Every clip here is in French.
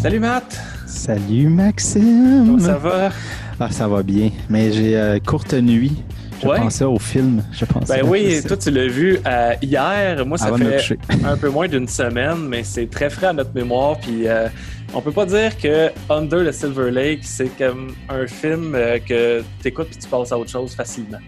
Salut Matt! Salut Maxime! Comment ça va? Ah, ça va bien, mais j'ai euh, courte nuit. Je Ouais. pensais au film. Je pensais Ben oui, toi tu l'as vu euh, hier. Moi, ça avant fait un peu moins d'une semaine, mais c'est très frais à notre mémoire. Puis euh, on peut pas dire que Under the Silver Lake, c'est comme un film euh, que tu écoutes puis tu passes à autre chose facilement.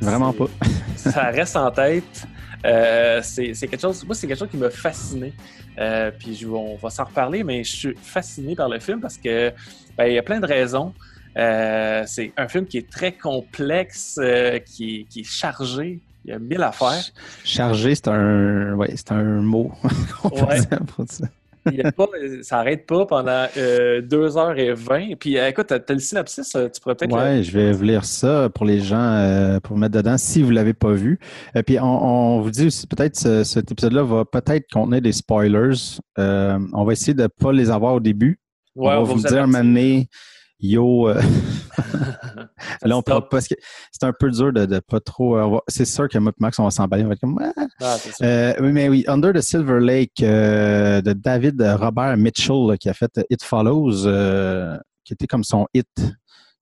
Vraiment c'est- pas. ça reste en tête. Euh, c'est quelque chose, moi, c'est quelque chose qui m'a fasciné. Euh, puis je- on va s'en reparler, mais je suis fasciné par le film parce que ben, il y a plein de raisons. Euh, c'est un film qui est très complexe, qui, est- qui est chargé. Il y a mille affaires. Chargé, c'est un, ouais, c'est un mot Ouais. dire pour ça. Il y a pas, ça n'arrête pas pendant euh, 2h20. Puis euh, écoute, t'as t'as le synopsis, euh, tu pourrais peut-être. Ouais, je vais vous lire ça pour les gens, euh, pour mettre dedans, si vous l'avez pas vu. Et puis, on, on vous dit aussi, peut-être, ce- cet épisode-là va peut-être contenir des spoilers. Euh, on va essayer de pas les avoir au début. Ouais, on va vous dire un avertir. moment donné, yo, euh, là, on pas, parce que c'est un peu dur de, de pas trop. c'est sûr que moi et Max, on va s'emballer. On va être comme, Ah, Ah. Euh, oui, mais oui, Under the Silver Lake euh, de David Robert Mitchell là, qui a fait It Follows, qui était comme son hit,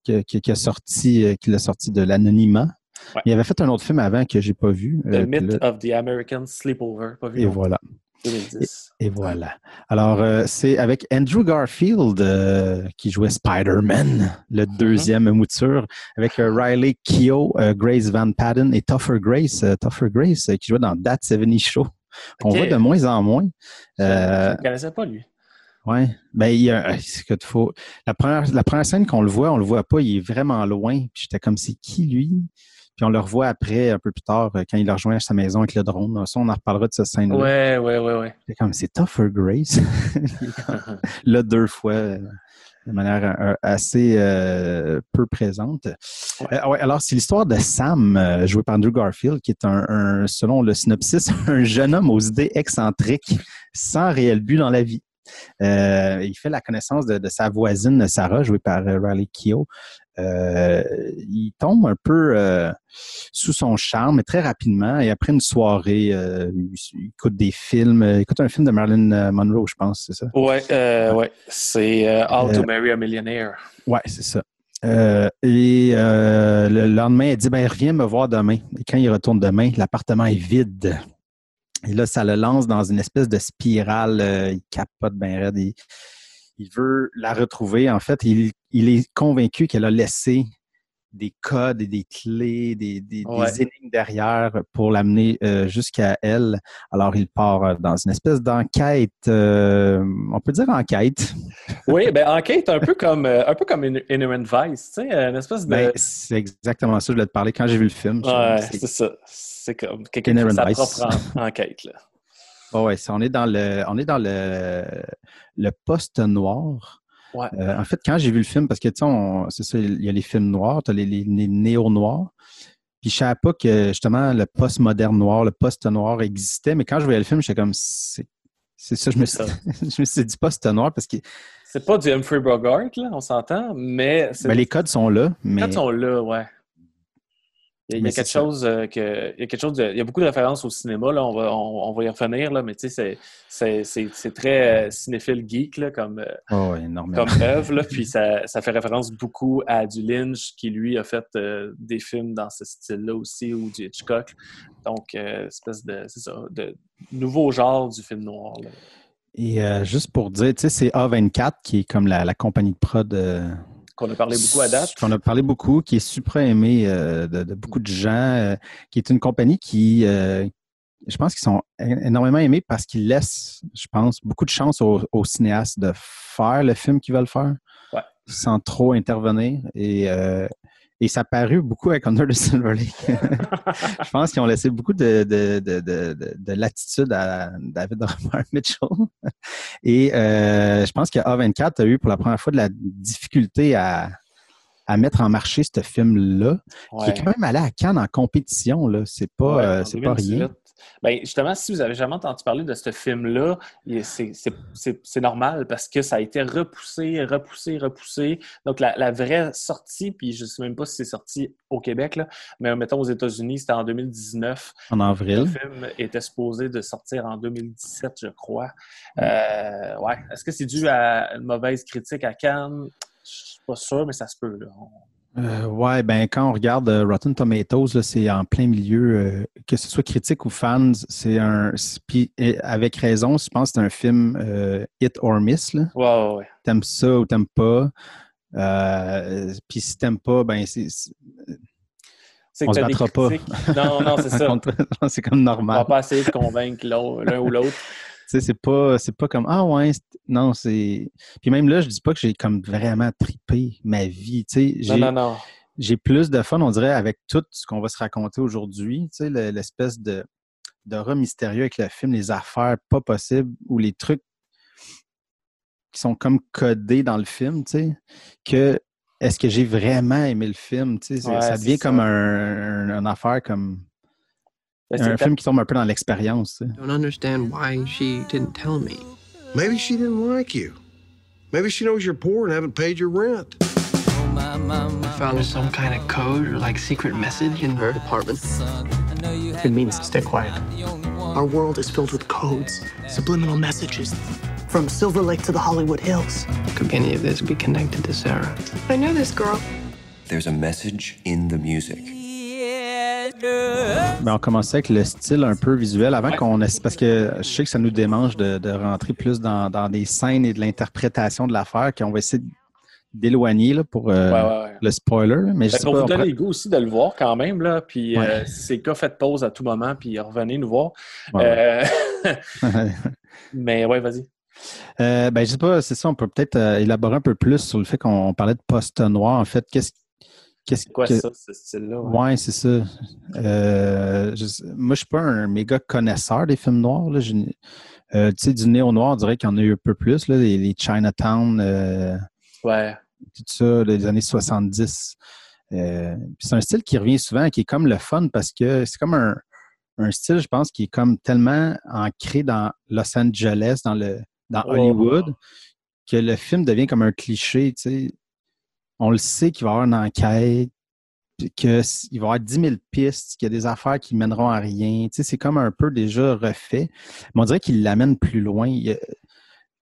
qui, qui- qui a sorti, qui l'a sorti de l'anonymat. Ouais. Il avait fait un autre film avant que j'ai pas vu. The Myth là- of the American Sleepover. Pas vu et non, voilà. 2010. Et voilà. Alors, euh, c'est avec Andrew Garfield euh, qui jouait Spider-Man, le Mhm. deuxième mouture, avec euh, Riley Keough, Grace Van Patten et Tougher Grace, Tougher Grace qui jouait dans That 70 Show. On Ok. voit de moins en moins. Je- ne connaissais pas lui. Ouais. Ben, il y a, que faut. La première, la première scène qu'on le voit, on le voit pas, il est vraiment loin. Puis j'étais comme, c'est qui lui? Puis on le revoit après, un peu plus tard, euh, quand il a rejoint sa maison avec le drone. Ça, on en reparlera de cette scène-là. Ouais, ouais, ouais, ouais. J'étais comme, c'est Tougher Grace. Là, deux fois, euh, de manière euh, assez euh, peu présente. Ouais. Euh, ouais, alors, c'est l'histoire de Sam, euh, joué par Andrew Garfield, qui est un, un- selon le synopsis, un jeune homme aux idées excentriques, sans réel but dans la vie. Euh, il fait la connaissance de, de sa voisine Sarah, jouée par euh, Riley Keough. Euh, il tombe un peu euh, sous son charme, mais très rapidement. Et après une soirée, euh, il, écoute des films. Il écoute un film de Marilyn Monroe, je pense, c'est ça? Ouais, ouais. C'est How to Marry a Millionaire. Ouais, c'est ça. Et le lendemain, elle dit ben reviens me voir demain. Et quand il retourne demain, l'appartement est vide. Et là, ça le lance dans une espèce de spirale. euh, il capote bien raide. Il, veut la retrouver. En fait, il est convaincu qu'elle a laissé des codes et des clés, des, des, des énigmes derrière pour l'amener euh, jusqu'à elle. Alors, il part euh, dans une espèce d'enquête, euh, on peut dire enquête. Oui, ben enquête un peu comme un peu comme Inherent Vice, tu sais, une espèce de. Ben, c'est exactement ça, je voulais te parler quand j'ai vu le film. ouais, C'est- ça. C'est comme quelqu'un qui sa Vice. propre en- enquête là. Oh ouais, on est dans le, on est dans le, le poste noir. Ouais. Euh, en fait, quand j'ai vu le film, parce que tu sais, c'est ça, il y a les films noirs, tu as les, les, les néo-noirs. Puis je savais pas que justement le post moderne noir, le poste noir existait, mais quand je voyais le film, j'étais comme c'est c'est ça, je me suis, je me suis dit poste noir parce que C'est pas du Humphrey Bogart là, on s'entend, mais c'est ben, les codes sont là, mais Quand ils sont là, ouais. Il y a, quelque chose que. Il y a quelque chose de- Il y a beaucoup de références au cinéma, là, on va, on, on va y revenir, là, mais tu sais, c'est- très euh, cinéphile geek là, comme, euh, oh, énormément. comme œuvre, là, puis ça, ça fait référence beaucoup à du Lynch, qui lui a fait euh, des films dans ce style-là aussi, ou du Hitchcock. Donc, euh, espèce de. C'est ça, de nouveau genre du film noir. là. Et euh, juste pour dire, tu sais, c'est A24 qui est comme la, la compagnie de prod. Qu'on a parlé beaucoup à date. Qu'on a parlé beaucoup, qui est super aimé euh, de, de beaucoup de gens, euh, qui est une compagnie qui, euh, je pense qu'ils sont énormément aimés parce qu'ils laissent, je pense, beaucoup de chance aux, aux cinéastes de faire le film qu'ils veulent faire Ouais. sans trop intervenir. Et, et ça a paru beaucoup avec Under the Silver Lake. je pense qu'ils ont laissé beaucoup de, de, de, de, de- de latitude à David Robert Mitchell. Et euh, je pense que A24 a eu pour la première fois de la difficulté à, à mettre en marché ce film-là, qui est quand même allé à Cannes en compétition. Là. C'est pas, Ouais, euh, c'est pas 2018. rien. Ben, justement, si vous avez jamais entendu parler de ce film-là, c'est normal parce que ça a été repoussé, repoussé, repoussé. Donc, la, vraie sortie, puis je ne sais même pas si c'est sorti au Québec, là, mais mettons aux États-Unis, c'était en 2019. En avril. Le film était supposé de sortir en 2017, je crois. Euh, ouais. Est-ce que c'est dû à une mauvaise critique à Cannes? Je suis pas sûr, mais ça se peut. Là. Euh, ouais, ben quand on regarde euh, Rotten Tomatoes, c'est en plein milieu, euh, que ce soit critique ou fans, c'est un. Puis avec raison, je pense que c'est un film hit or miss. Là. Ouais, ouais, T'aimes ça ou t'aimes pas. puis si t'aimes pas, ben c'est. On se battra pas. Non, non, c'est ça. c'est comme normal. On va pas essayer de convaincre l'un ou l'autre sais, c'est pas, c'est pas comme Ah ouais, non, c'est. Puis même là, je dis pas que j'ai comme vraiment tripé ma vie. Tu sais, non, non, non. J'ai plus de fun, on dirait, avec tout ce qu'on va se raconter aujourd'hui. Tu sais, l'espèce de d'aura mystérieux avec le film, les affaires pas possibles ou les trucs qui sont comme codés dans le film, tu sais, que est-ce que j'ai vraiment aimé le film, tu sais, ça devient comme un, un, affaire comme un film qui tombe un peu dans l'expérience. I don't understand why she didn't tell me. Maybe she didn't like you. Maybe she knows you're poor and haven't paid your rent. I found some kind of code or like secret message in her apartment. It means stay quiet. Our world is filled with codes, subliminal messages. From Silver Lake to the Hollywood Hills. Could any of this be connected to Sarah? I know this girl. There's a message in the music. Ben, on commençait avec le style un peu visuel avant qu'on parce que je sais que ça nous démange de, rentrer plus dans, des scènes et de l'interprétation de l'affaire qu'on va essayer d'éloigner pour euh, le spoiler. Mais je vous donner le goût aussi de le voir quand même. Là, puis euh, c'est cas, faites pause à tout moment puis revenez nous voir. Euh, mais ouais, vas-y. ben, je sais pas, c'est ça, on peut peut-être élaborer un peu plus sur le fait qu'on parlait de poste noir. En fait, qu'est-ce c'est quoi ça, ce style-là? Ouais, c'est ça. Euh, moi, je suis pas un méga connaisseur des films noirs. Là. Euh, tu sais, du néo-noir, on dirait qu'il y en a eu un peu plus, là, les, Chinatown. Euh, ouais. Tout ça, des années 70. c'est un style qui revient souvent, qui est comme le fun parce que c'est comme un, un, style, je pense, qui est comme tellement ancré dans Los Angeles, dans, le, dans oh. Hollywood, que le film devient comme un cliché, tu sais on le sait qu'il va y avoir une enquête, qu'il va y avoir 10 000 pistes, qu'il y a des affaires qui mèneront à rien. Tu sais, c'est comme un peu déjà refait. Mais on dirait qu'il l'amène plus loin.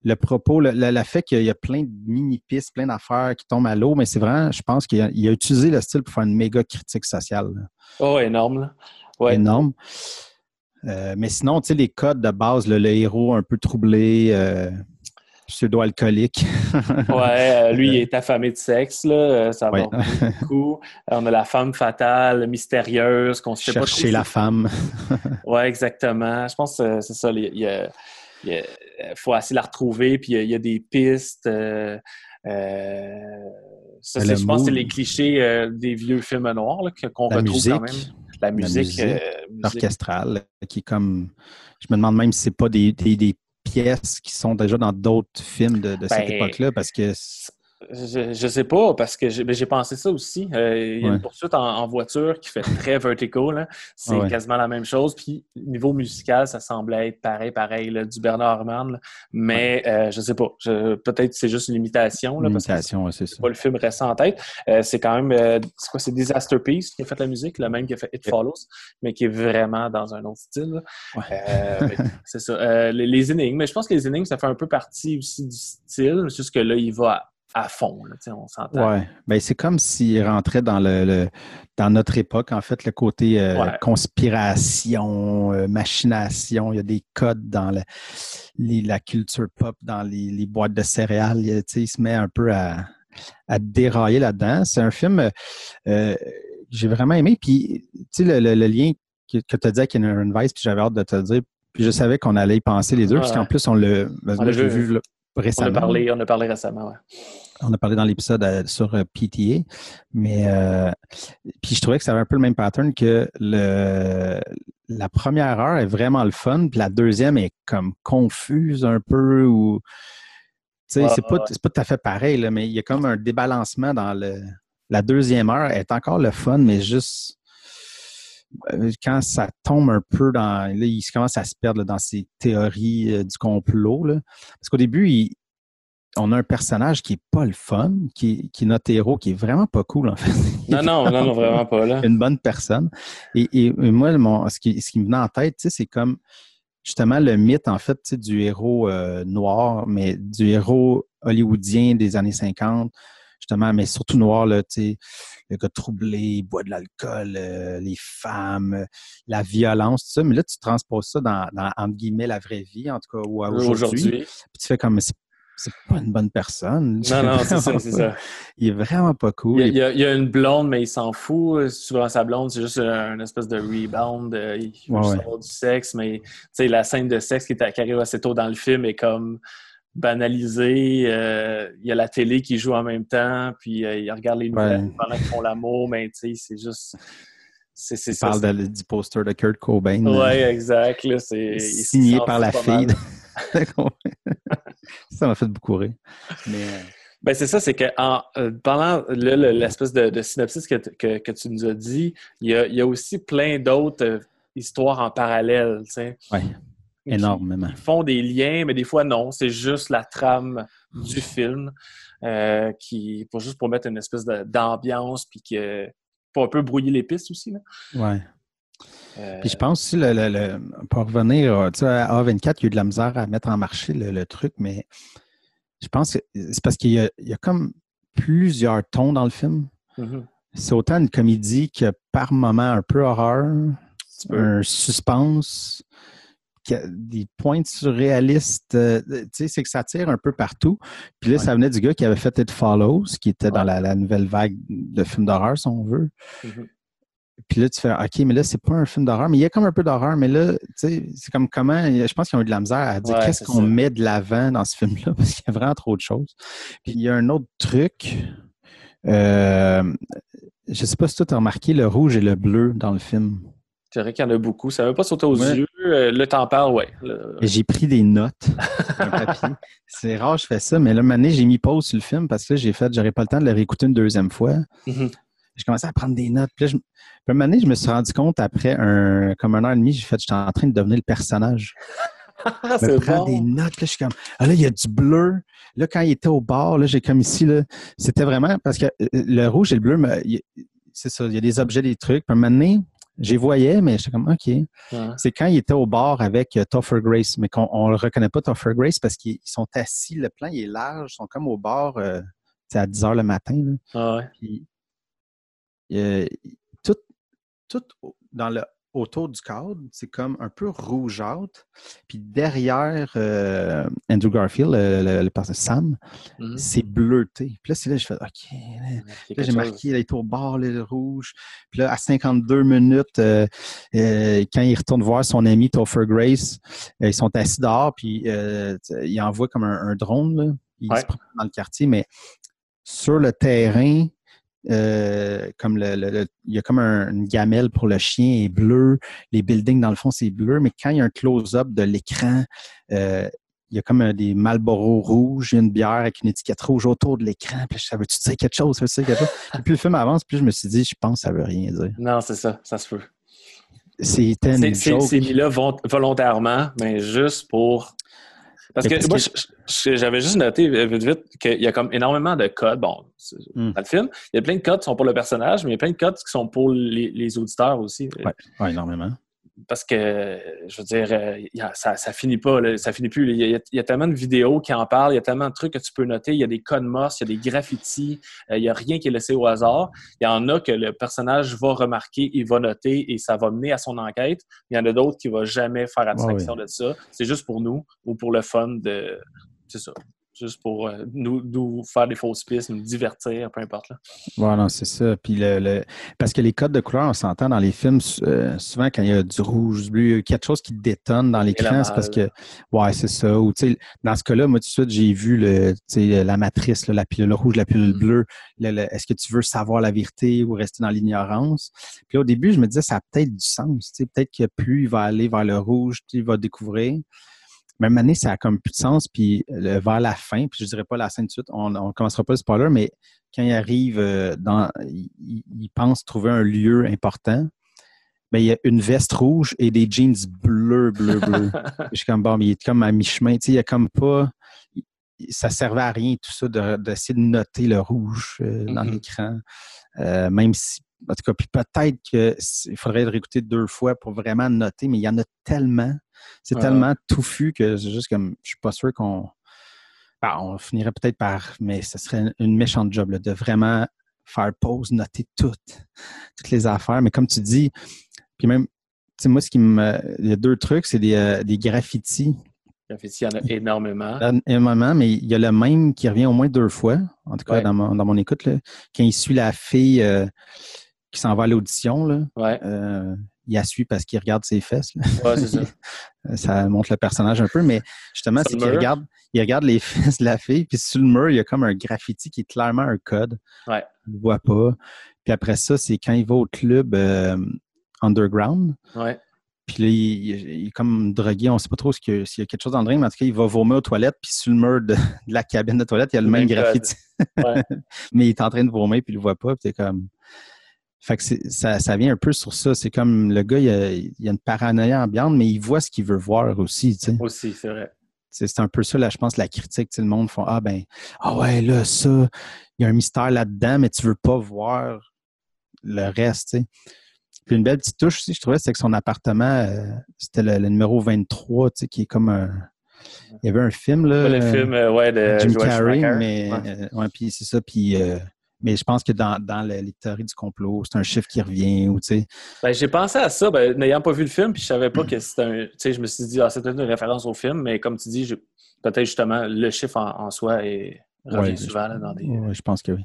le propos, le, fait qu'il y a plein de mini-pistes, plein d'affaires qui tombent à l'eau, mais c'est vrai, je pense qu'il a, utilisé le style pour faire une méga critique sociale. Oh, énorme. Énorme. Euh, mais sinon, tu sais, les codes de base, le, héros un peu troublé, euh, pseudo-alcoolique. ouais, euh, lui, il est affamé de sexe, là. Euh, ça va beaucoup. On a la femme fatale, mystérieuse, qu'on sait pas Chercher la femme. ouais, exactement. Je pense que c'est ça. Il, faut assez la retrouver, puis il y a, des pistes. Euh, ça, je pense que c'est les clichés des vieux films noirs qu'on retrouve quand même. La musique, orchestrale, qui est comme. Je me demande même si c'est pas des, des, des pièces qui sont déjà dans d'autres films de, cette ben, époque-là parce que je, je sais pas, parce que j'ai ben, pensé ça aussi. Euh, il y a une poursuite en, voiture qui fait très vertical. C'est quasiment la même chose. Puis, niveau musical, ça semblait être pareil, pareil, du Bernard Herrmann. Mais euh, je sais pas. Peut-être c'est juste une imitation. Là, imitation, c'est ça. Pas le film récent en tête. Euh, c'est quand même. c'est quoi C'est Disaster Piece qui a fait la musique, le même qui a fait It Follows, mais qui est vraiment dans un autre style. c'est ça. Les, les, énigmes. Mais je pense que les énigmes, ça fait un peu partie aussi du style. C'est juste que là, il va à fond. on s'entend. Ouais. Ben, c'est comme s'il rentrait dans le, dans notre époque, en fait, le côté euh, conspiration, euh, machination. Il y a des codes dans la culture pop, dans les, boîtes de céréales. Il, il, se met un peu à, dérailler là-dedans. C'est un film euh, que j'ai vraiment aimé. Puis, tu sais, le, lien que, tu as dit avec Inherent Vice, puis j'avais hâte de te le dire. Puis je savais qu'on allait y penser les deux, parce qu'en plus, on l'a. Ben, vu récemment. On a parlé, on a parlé récemment, ouais. On a parlé dans l'épisode euh, sur euh, PTA, mais euh, puis je trouvais que ça avait un peu le même pattern que le la première heure est vraiment le fun, puis la deuxième est comme confuse un peu ou tu sais, c'est pas, pas tout à fait pareil, là, mais il y a comme un débalancement dans le. La deuxième heure est encore le fun, mais juste quand ça tombe un peu dans. Là, il commence à se perdre dans ses théories euh, du complot. Là. Parce qu'au début, on a un personnage qui est pas le fun, qui, qui est notre héros, qui est vraiment pas cool, en fait. Non, non, non, non, vraiment pas, là. Une bonne personne. Et, moi, mon, ce, qui, ce qui me venait en tête, c'est comme justement le mythe, en fait, du héros euh, noir, mais du héros hollywoodien des années 50, justement, mais surtout noir, là, tu sais, le gars troublé, il boit de l'alcool, euh, les femmes, euh, la violence, tout ça. Mais là, tu transposes ça dans, dans entre guillemets, la vraie vie, en tout cas, ou aujourd'hui. Puis tu fais comme, c'est pas une bonne personne. Non, non, c'est ça, c'est ça. Il est vraiment pas cool. Il y, a, il y, a, une blonde, mais il s'en fout. Souvent, sa blonde, c'est juste une espèce de rebound. Euh, il veut avoir du sexe, mais la scène de sexe qui, est, qui arrive assez tôt dans le film est comme banalisé. Euh, il y a la télé qui joue en même temps, puis euh, il regarde les nouvelles pendant qu'ils font l'amour, mais tu sais, c'est juste. C'est, c'est, il parle du poster de Kurt Cobain. Oui, exact. Là, c'est, signé par la fille. ça m'a fait beaucoup rire. Mais... Euh, ben c'est ça, c'est que en, pendant l'espèce de, synopsis que, que, que, tu nous as dit, il y a, il y a aussi plein d'autres histoires en parallèle. Tu sais. Ouais. Énormément. Ils font des liens, mais des fois, non. C'est juste la trame du film euh, qui, pour juste pour mettre une espèce d'ambiance, puis que, pour un peu brouiller les pistes aussi. Là. Ouais. Euh, puis je pense aussi, le, pour revenir, tu sais, à A24, il y a eu de la misère à mettre en marché le, truc, mais je pense que c'est parce qu'il y, a comme plusieurs tons dans le film. Mm-hmm. C'est autant une comédie que par moment un peu horreur, un suspense des points surréalistes. Euh, tu sais, c'est que ça tire un peu partout. Puis là, ça venait du gars qui avait fait It Follows, qui était dans la, nouvelle vague de films d'horreur, si on veut. Mm-hmm. Puis là, tu fais OK, mais là, c'est pas un film d'horreur, mais il y a comme un peu d'horreur, mais là, tu sais, c'est comme comment. Je pense qu'ils ont eu de la misère à dire qu'est-ce qu'on met de l'avant dans ce film-là, parce qu'il y a vraiment trop de choses. Puis il y a un autre truc. Euh, je sais pas si tu as remarqué le rouge et le bleu dans le film. C'est vrai qu'il y en a beaucoup. Ça ne veut pas sauter aux yeux. Euh, le temps parle, ouais. J'ai pris des notes, C'est rare, je fais ça, mais là, année, j'ai mis pause sur le film parce que j'ai fait, j'aurais pas le temps de le réécouter une deuxième fois. Mm-hmm. J'ai commencé à prendre des notes. Puis là, je, puis année, je me suis rendu compte après un, comme un an et demi, j'ai fait, j'étais en train de devenir le personnage. je me prends des notes, là, je suis comme, ah là, il y a du bleu. Là, quand il était au bord, là, j'ai comme ici, là, c'était vraiment, parce que euh, le rouge et le bleu, c'est ça, il y a des objets, des trucs. Puis un moment donné, J'y voyais, mais j'étais comme, OK. C'est quand il était au bar avec euh, Toffer Grace, mais qu'on ne le reconnaît pas, Toffer Grace, parce qu'ils sont assis, le plan il est large, ils sont comme au bar euh, à 10 heures le matin. Là. Ah ouais. Puis, euh, tout, tout dans le autour du cadre, c'est comme un peu rougeâtre. Puis derrière euh, Andrew Garfield, le, le, Sam, mm-hmm. c'est bleuté. Puis là, c'est là je fais OK. Là, j'ai marqué, il est au bord, le rouge. Puis là, à 52 minutes, euh, euh, quand il retourne voir son ami Topher Grace, ils sont assis dehors, puis il envoie comme un, drone. Là. Il se prend dans le quartier, mais sur le terrain, euh, comme le, il y a comme une gamelle pour le chien est bleu, les buildings dans le fond c'est bleu, mais quand il y a un close-up de l'écran, euh, il y a comme des Marlboro rouges, une bière avec une étiquette rouge autour de l'écran. Puis ça veut-tu dire quelque chose? Ça veut quelque chose? Et plus le film avance, plus je me suis dit, je pense que ça veut rien dire. Non, c'est ça, ça se peut. C'était une C'est mis là volontairement, mais juste pour parce que moi, j'avais juste noté vite vite qu'il y a comme énormément de codes. Bon, hmm. dans le film, il y a plein de codes qui sont pour le personnage, mais il y a plein de codes qui sont pour les, auditeurs aussi. Oui, ouais, énormément parce que, je veux dire, euh, ça, ça finit pas, ça finit plus. Il y, a, tellement de vidéos qui en parlent, il y a tellement de trucs que tu peux noter. Il y a des codes morse, il y a des graffitis, euh, il n'y a rien qui est laissé au hasard. Il y en a que le personnage va remarquer, il va noter et ça va mener à son enquête. Il y en a d'autres qui ne vont jamais faire abstraction de ça. C'est juste pour nous ou pour le fun de. C'est ça juste pour euh, nous, faire des fausses pistes, nous divertir, peu importe. Là. Voilà, c'est ça. Puis le, Parce que les codes de couleur, on s'entend dans les films, euh, souvent quand il y a du rouge, du bleu, quelque chose qui détonne dans l'écran, c'est parce que, ouais, c'est ça. Ou, dans ce cas-là, moi, tout de suite, j'ai vu le, la matrice, la pilule rouge, la pilule mm. bleue. Est-ce que tu veux savoir la vérité ou rester dans l'ignorance? Puis au début, je me disais, ça a peut-être du sens. Peut-être que plus il va aller vers le rouge, il va découvrir. Même année, ça a comme plus de sens. Puis vers la fin, puis je dirais pas la scène de suite, on ne commencera pas le spoiler, mais quand il arrive euh, dans. Il, pense trouver un lieu important. ben, il y a une veste rouge et des jeans bleus, bleus, bleus. je suis comme, bon, mais il est comme à mi-chemin. Tu sais, il y a comme pas. Ça servait à rien, tout ça, d'essayer de, noter le rouge euh, dans mm-hmm. l'écran. Euh, même si. En tout cas, puis peut-être qu'il faudrait le réécouter deux fois pour vraiment noter, mais il y en a tellement. C'est tellement touffu que c'est juste comme. Je suis pas sûr qu'on. Ben, on finirait peut-être par. Mais ce serait une méchante job de vraiment faire pause, noter toutes, toutes les affaires. Mais comme tu dis, puis même, tu sais, moi, ce qui me. Il y a deux trucs, c'est des, euh, des graffitis. Graffitis, il y en a énormément. Énormément, mais il y a le même qui revient au moins deux fois, en tout cas dans, mon, dans mon écoute, là, quand il suit la fille euh, qui s'en va à l'audition. Ouais. Euh, il la suit parce qu'il regarde ses fesses. Ouais, ça. ça montre le personnage un peu, mais justement, c'est qu'il regarde, il regarde les fesses de la fille, puis sur le mur, il y a comme un graffiti qui est clairement un code. Ouais. Il ne voit pas. Puis après ça, c'est quand il va au club, underground. Ouais. Puis là, il, est comme drogué, on ne sait pas trop s'il y, a quelque chose dans le drink, mais en tout cas, il va vomir aux toilettes, puis sur le mur de, la cabine de toilette, il y a le même, graffiti. mais il est en train de vomir, puis il le voit pas, puis c'est comme... Fait que ça, ça vient un peu sur ça. C'est comme le gars, il a, il a une paranoïa ambiante, mais il voit ce qu'il veut voir aussi. Tu sais. Aussi, c'est vrai. C'est un peu ça, là, je pense, la critique. Tu le monde font Ah ben, ah ouais, là, ça, il y a un mystère là-dedans, mais tu veux pas voir le reste. Tu sais. Puis une belle petite touche aussi, je trouvais, c'est que son appartement, euh, c'était le, numéro 23, tu sais, qui est comme un. Il y avait un film, là. Le film, euh, ouais, de Jim Carrey, mais. Euh, ouais. puis c'est ça. Puis. Mais je pense que dans, dans les théories du complot, c'est un chiffre qui revient ou tu sais. Ben, j'ai pensé à ça, ben, n'ayant pas vu le film, puis je savais pas que c'était un. Tu sais, je me suis dit, ah, c'est peut-être une référence au film, mais comme tu dis, peut-être justement le chiffre en soi est revient souvent dans des. Oui, je pense que oui.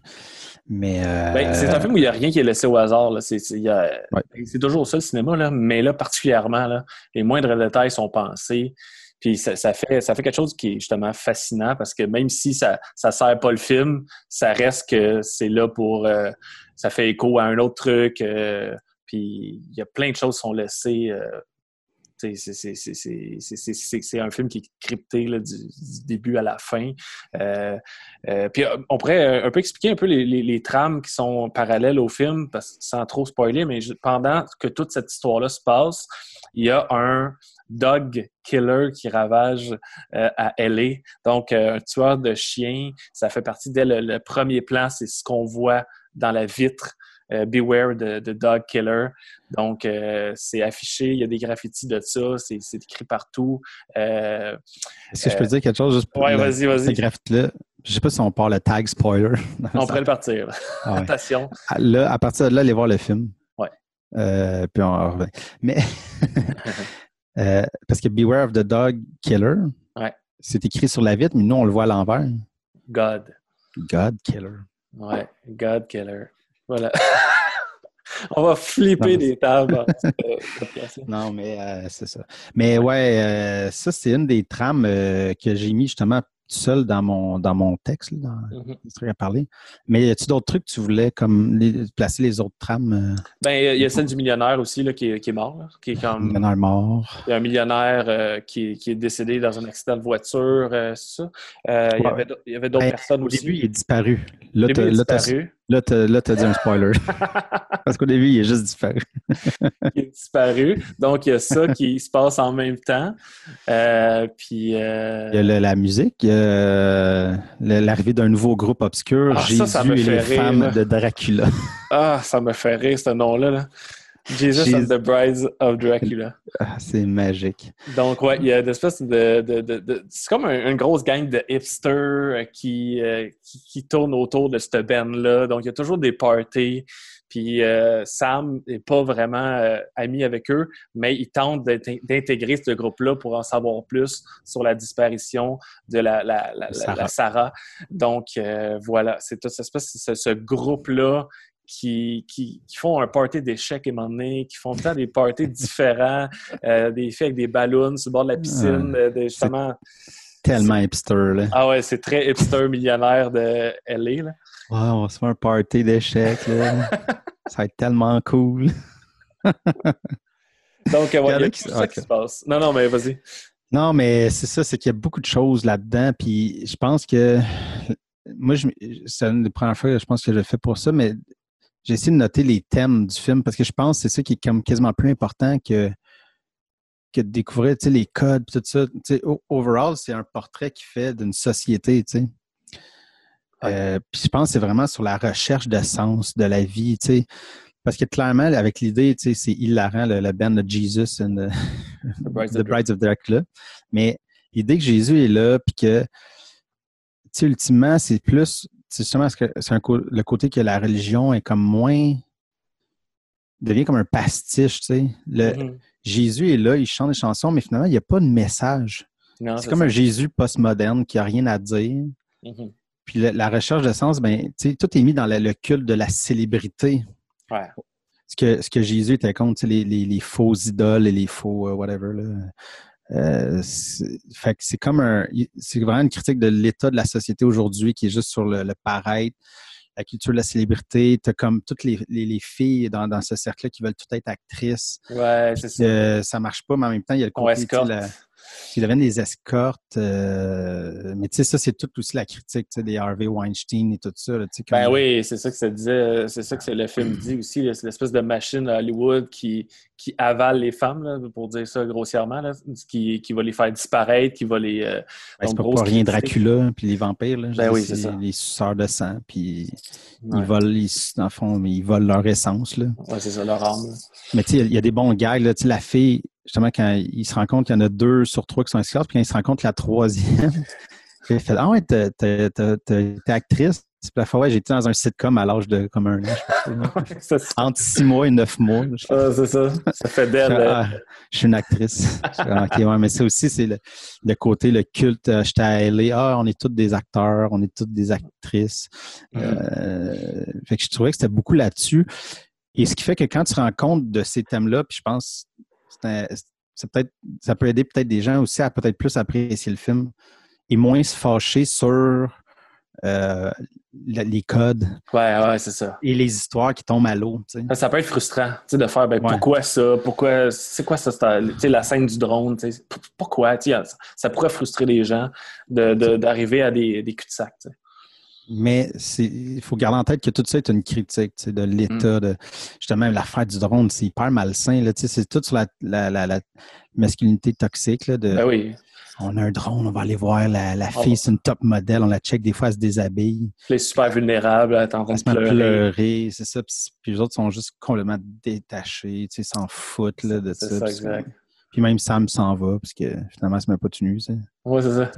Mais. Ben, c'est un film où il n'y a rien qui est laissé au hasard. C'est toujours ça le cinéma, là, mais là, particulièrement, là, les moindres détails sont pensés. Puis ça, fait, ça fait quelque chose qui est justement fascinant parce que même si ça ne sert pas le film, ça reste que c'est là pour. Euh, ça fait écho à un autre truc. Euh, puis il y a plein de choses qui sont laissées euh, c'est un film qui est crypté du, début à la fin. Euh, euh, puis euh, on pourrait un peu expliquer un peu les, trames qui sont parallèles au film, parce, sans trop spoiler, mais pendant que toute cette histoire-là se passe, il y a un dog killer qui ravage à LA. Donc, un tueur de chiens, ça fait partie dès le premier plan, c'est ce qu'on voit dans la vitre euh, Beware the, Dog Killer. Donc, euh, c'est affiché, il y a des graffitis de ça, c'est écrit partout. Euh, Est-ce que je peux dire quelque chose juste pour ouais, vas-y, vas-y. là Je sais pas si on parle le tag spoiler. On pourrait le partir. Ah Attention. Ah, là, à partir de là, allez voir le film. Ouais. puis on revient. Mais parce que Beware of the Dog Killer, ouais. c'est écrit sur la vitre, mais nous, on le voit à l'envers. God. God Killer. Ouais, God Killer. Voilà. On va flipper des tables. non, mais euh, c'est ça. Mais ouais, euh, ça, c'est une des trames euh, que j'ai mis justement seul dans mon, dans mon texte, dans mm truc à parler. Mais y a-tu d'autres trucs que tu voulais comme placer les autres trames? Ben, il y a celle du millionnaire aussi là, qui, est, qui est mort. qui est comme, millionnaire mort. Il y a un millionnaire euh, qui, qui, est décédé dans un accident de voiture, euh, c'est ça. il, y avait, il d'autres ben, personnes aussi. Au début, il est disparu. Là, tu disparu. Là, tu as dit un spoiler. Parce qu'au début, il est juste disparu. il est disparu. Donc, il y a ça qui se passe en même temps. puis, Il y a la, musique. Euh, l'arrivée d'un nouveau groupe obscur, ah, Jésus et les femmes de Dracula. ah, ça me fait rire ce nom-là. Jesus and the Brides of Dracula. Ah, c'est magique. Donc, ouais, il y a espèce de. c'est comme une grosse gang de hipsters euh, qui, euh, qui, qui, tournent autour de cette band-là. Donc, il y a toujours des parties. Puis euh, Sam n'est pas vraiment euh, ami avec eux, mais il tente d'intégrer ce groupe-là pour en savoir plus sur la disparition de la, Sarah. Donc euh, voilà, c'est tout ce, ce groupe-là qui, qui, font un party d'échecs et donné, qui font des parties différents, des faits avec des ballons sur le bord de la piscine, justement. Tellement hipster, là. Ah ouais, c'est très hipster millionnaire de LA, là on va se faire un party d'échecs. Là. ça va être tellement cool. Donc, il y a tout ça qui se passe. Non, non, mais vas-y. Non, mais c'est ça, c'est qu'il y a beaucoup de choses là-dedans. Puis je pense que moi, c'est une des premières fois que je pense que je le fais pour ça, mais j'ai essayé de noter les thèmes du film parce que je pense que c'est ça qui est comme quasiment plus important que, que de découvrir les codes tout ça. overall, c'est un portrait qui fait d'une société. Euh, puis je pense que c'est vraiment sur la recherche de sens de la vie. Parce que clairement, avec l'idée, c'est hilarant, le, le band de Jesus and the, Brides of Dracula. Mais l'idée que Jésus est là, puis que, ultimement, c'est plus c'est justement que c'est le côté que la religion est comme moins devient comme un pastiche, tu sais? Le, mm-hmm. Jésus est là, il chante des chansons, mais finalement, il n'y a pas de message. C'est comme un Jésus postmoderne qui n'a rien à dire. Mm-hmm. Puis la, recherche de sens, ben, tu sais, tout est mis dans le culte de la célébrité. Ouais. Ce que, ce que Jésus était contre, les, les, les, faux idoles et les faux euh, whatever. Là. Euh, fait que c'est comme un. C'est vraiment une critique de l'état de la société aujourd'hui qui est juste sur le, paraître, la culture de la célébrité. Tu as comme toutes les, les, filles dans, dans ce cercle-là qui veulent tout être actrices. Ouais, c'est ça. ça marche pas, mais en même temps, il y a le côté. Il deviennent des escortes. Euh, mais tu sais, ça, c'est tout aussi la critique des Harvey Weinstein et tout ça. ben oui, c'est ça que ça disait. C'est ça que le film dit aussi. C'est l'espèce de machine à Hollywood qui, qui avale les femmes, pour dire ça grossièrement, qui, qui va les faire disparaître, qui va les. Euh, ben, c'est pas rien Dracula puis les vampires. Là, ben oui, c'est ça. Les suceurs de sang, puis ils volent, ils, dans le fond, ils volent leur essence. Là. Ouais, c'est ça, leur âme. Mais tu sais, il y, a des bons gags. Là, la fille, justement, quand il se rend compte qu'il y en a deux sur trois qui sont esclaves, puis quand il se rend compte que la troisième, il fait Ah ouais, t'es actrice. C'est la fois, ouais, j'étais dans un sitcom à l'âge de comme un an. Entre six mois et neuf mois. Ah, c'est ça. Ça fait d'elle. Ah, je suis une actrice. ok, ouais, mais ça aussi, c'est le, côté, le culte. Euh, j'étais allé, ah, on est toutes des acteurs, on est toutes des actrices. Mm. Euh, fait que je trouvais que c'était beaucoup là-dessus. Et ce qui fait que quand tu te rends compte de ces thèmes-là, puis je pense c'est peut-être ça peut aider peut-être des gens aussi à peut-être plus apprécier le film et moins se fâcher sur euh, les codes. Ouais, ouais, c'est ça. Et les histoires qui tombent à l'eau. Ça peut être frustrant de faire ben, pourquoi ça? Pourquoi c'est quoi ça? La scène du drone, pourquoi? Ça pourrait frustrer les gens d'arriver de, à des, des cul-de-sac. Mais il faut garder en tête que tout ça est une critique de l'état, mm. de justement l'affaire du drone, c'est hyper malsain. C'est tout sur la, masculinité toxique. Là, de, ben oui. On a un drone, on va aller voir la, fille, c'est une top modèle, on la check, des fois elle se déshabille. Elle est super vulnérable, elle est en train de pleurer. pleurer c'est ça. Puis, les autres sont juste complètement détachés, s'en foutent là, de ça. ça puis, exact. puis même Sam s'en va, parce que finalement, se met pas tenue. Oui, c'est ça.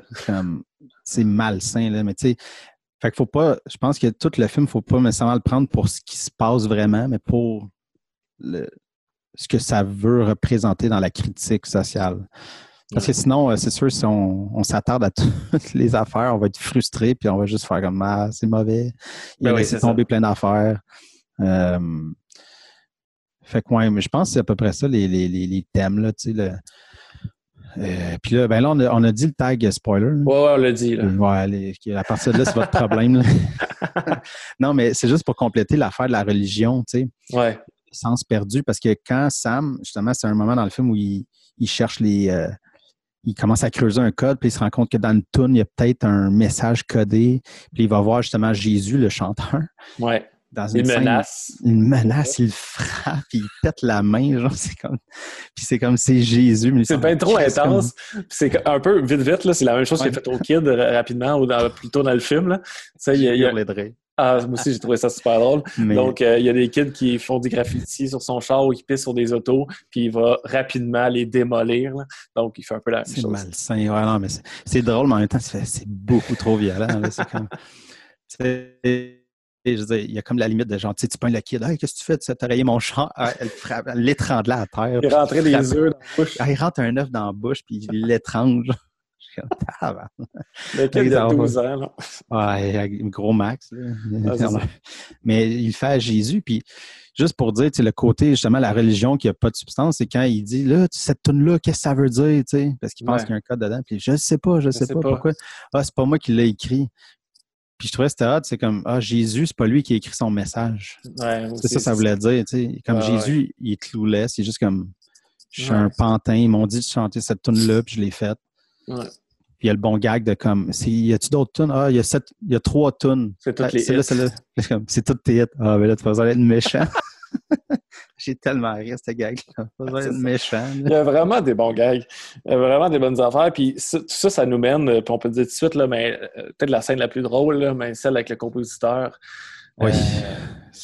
C'est malsain, là, mais tu sais, fait qu'il faut pas, je pense que tout le film, il faut pas nécessairement le prendre pour ce qui se passe vraiment, mais pour le, ce que ça veut représenter dans la critique sociale. Parce que sinon, euh, c'est sûr, si on, s'attarde à toutes les affaires, on va être frustré, puis on va juste faire comme ah, c'est mauvais. Il ben a laissé tomber plein d'affaires. Euh, fait que ouais, mais je pense que c'est à peu près ça les, les, les, thèmes, là, tu sais, le, euh, puis là, ben là, on a, dit le tag spoiler. Ouais, ouais, on l'a dit. Là. Ouais, à partir de là, c'est votre problème. non, mais c'est juste pour compléter l'affaire de la religion, tu sais. Ouais. Sens perdu, parce que quand Sam, justement, c'est un moment dans le film où il, cherche les. Euh, il commence à creuser un code, puis il se rend compte que dans le tune, il y a peut-être un message codé, puis il va voir justement Jésus, le chanteur. Ouais une, menace. Une menace, il frappe, il pète la main, genre, c'est comme. Puis c'est comme c'est Jésus. C'est pas trop intense. C'est un peu vite, vite, là, c'est la même chose qu'il a fait au kid rapidement ou dans, plutôt dans le film. Là. Ça, il y a, Ah, moi aussi, j'ai trouvé ça super drôle. Donc, euh, il y a des kids qui font des graffitis sur son char ou qui pissent sur des autos, puis il va rapidement les démolir. Donc, il fait un peu la même chose. C'est malsain. Ouais, non, mais c'est drôle, mais en même temps, c'est beaucoup trop violent. C'est comme il y a comme la limite de genre, tu prends le kid, hey, qu'est-ce que tu fais? Tu as rayé mon champ, ah, elle, l'étranglait à terre. Il rentrait des œufs dans la bouche. il rentre un œuf dans la bouche, puis il l'étrangle. le kid de 12 ans, là. Ouais, gros max. Mais il fait à Jésus, puis juste pour dire, le côté, justement, la religion qui n'a pas de substance, c'est quand il dit, là, cette tune-là, qu'est-ce que ça veut dire, tu sais? Parce qu'il pense qu'il y a un code dedans, puis je ne sais pas, je ne sais, pas, pourquoi. Ah, c'est pas moi qui l'ai écrit. Puis je trouvais que c'était hot, c'est comme Ah, Jésus, c'est pas lui qui a écrit son message. c'est ça, ça voulait dire. Tu sais. Comme Jésus, il est clouless, c'est juste comme Je suis un pantin, ils m'ont dit de chanter cette tune-là, puis je l'ai faite. Puis il y a le bon gag de comme, y a-tu d'autres tunes? Ah, il y a sept, il y a trois tunes. C'est toutes les hits. C'est toutes tes hits. Ah, mais là, tu vas être méchant. J'ai tellement ri ce gag-là. Pas être méchant. Il y a vraiment des bons gags. Il y a vraiment des bonnes affaires. Puis ça, tout ça, ça nous mène, puis on peut dire tout de suite, là, mais euh, peut-être la scène la plus drôle, là, mais celle avec le compositeur. Oui.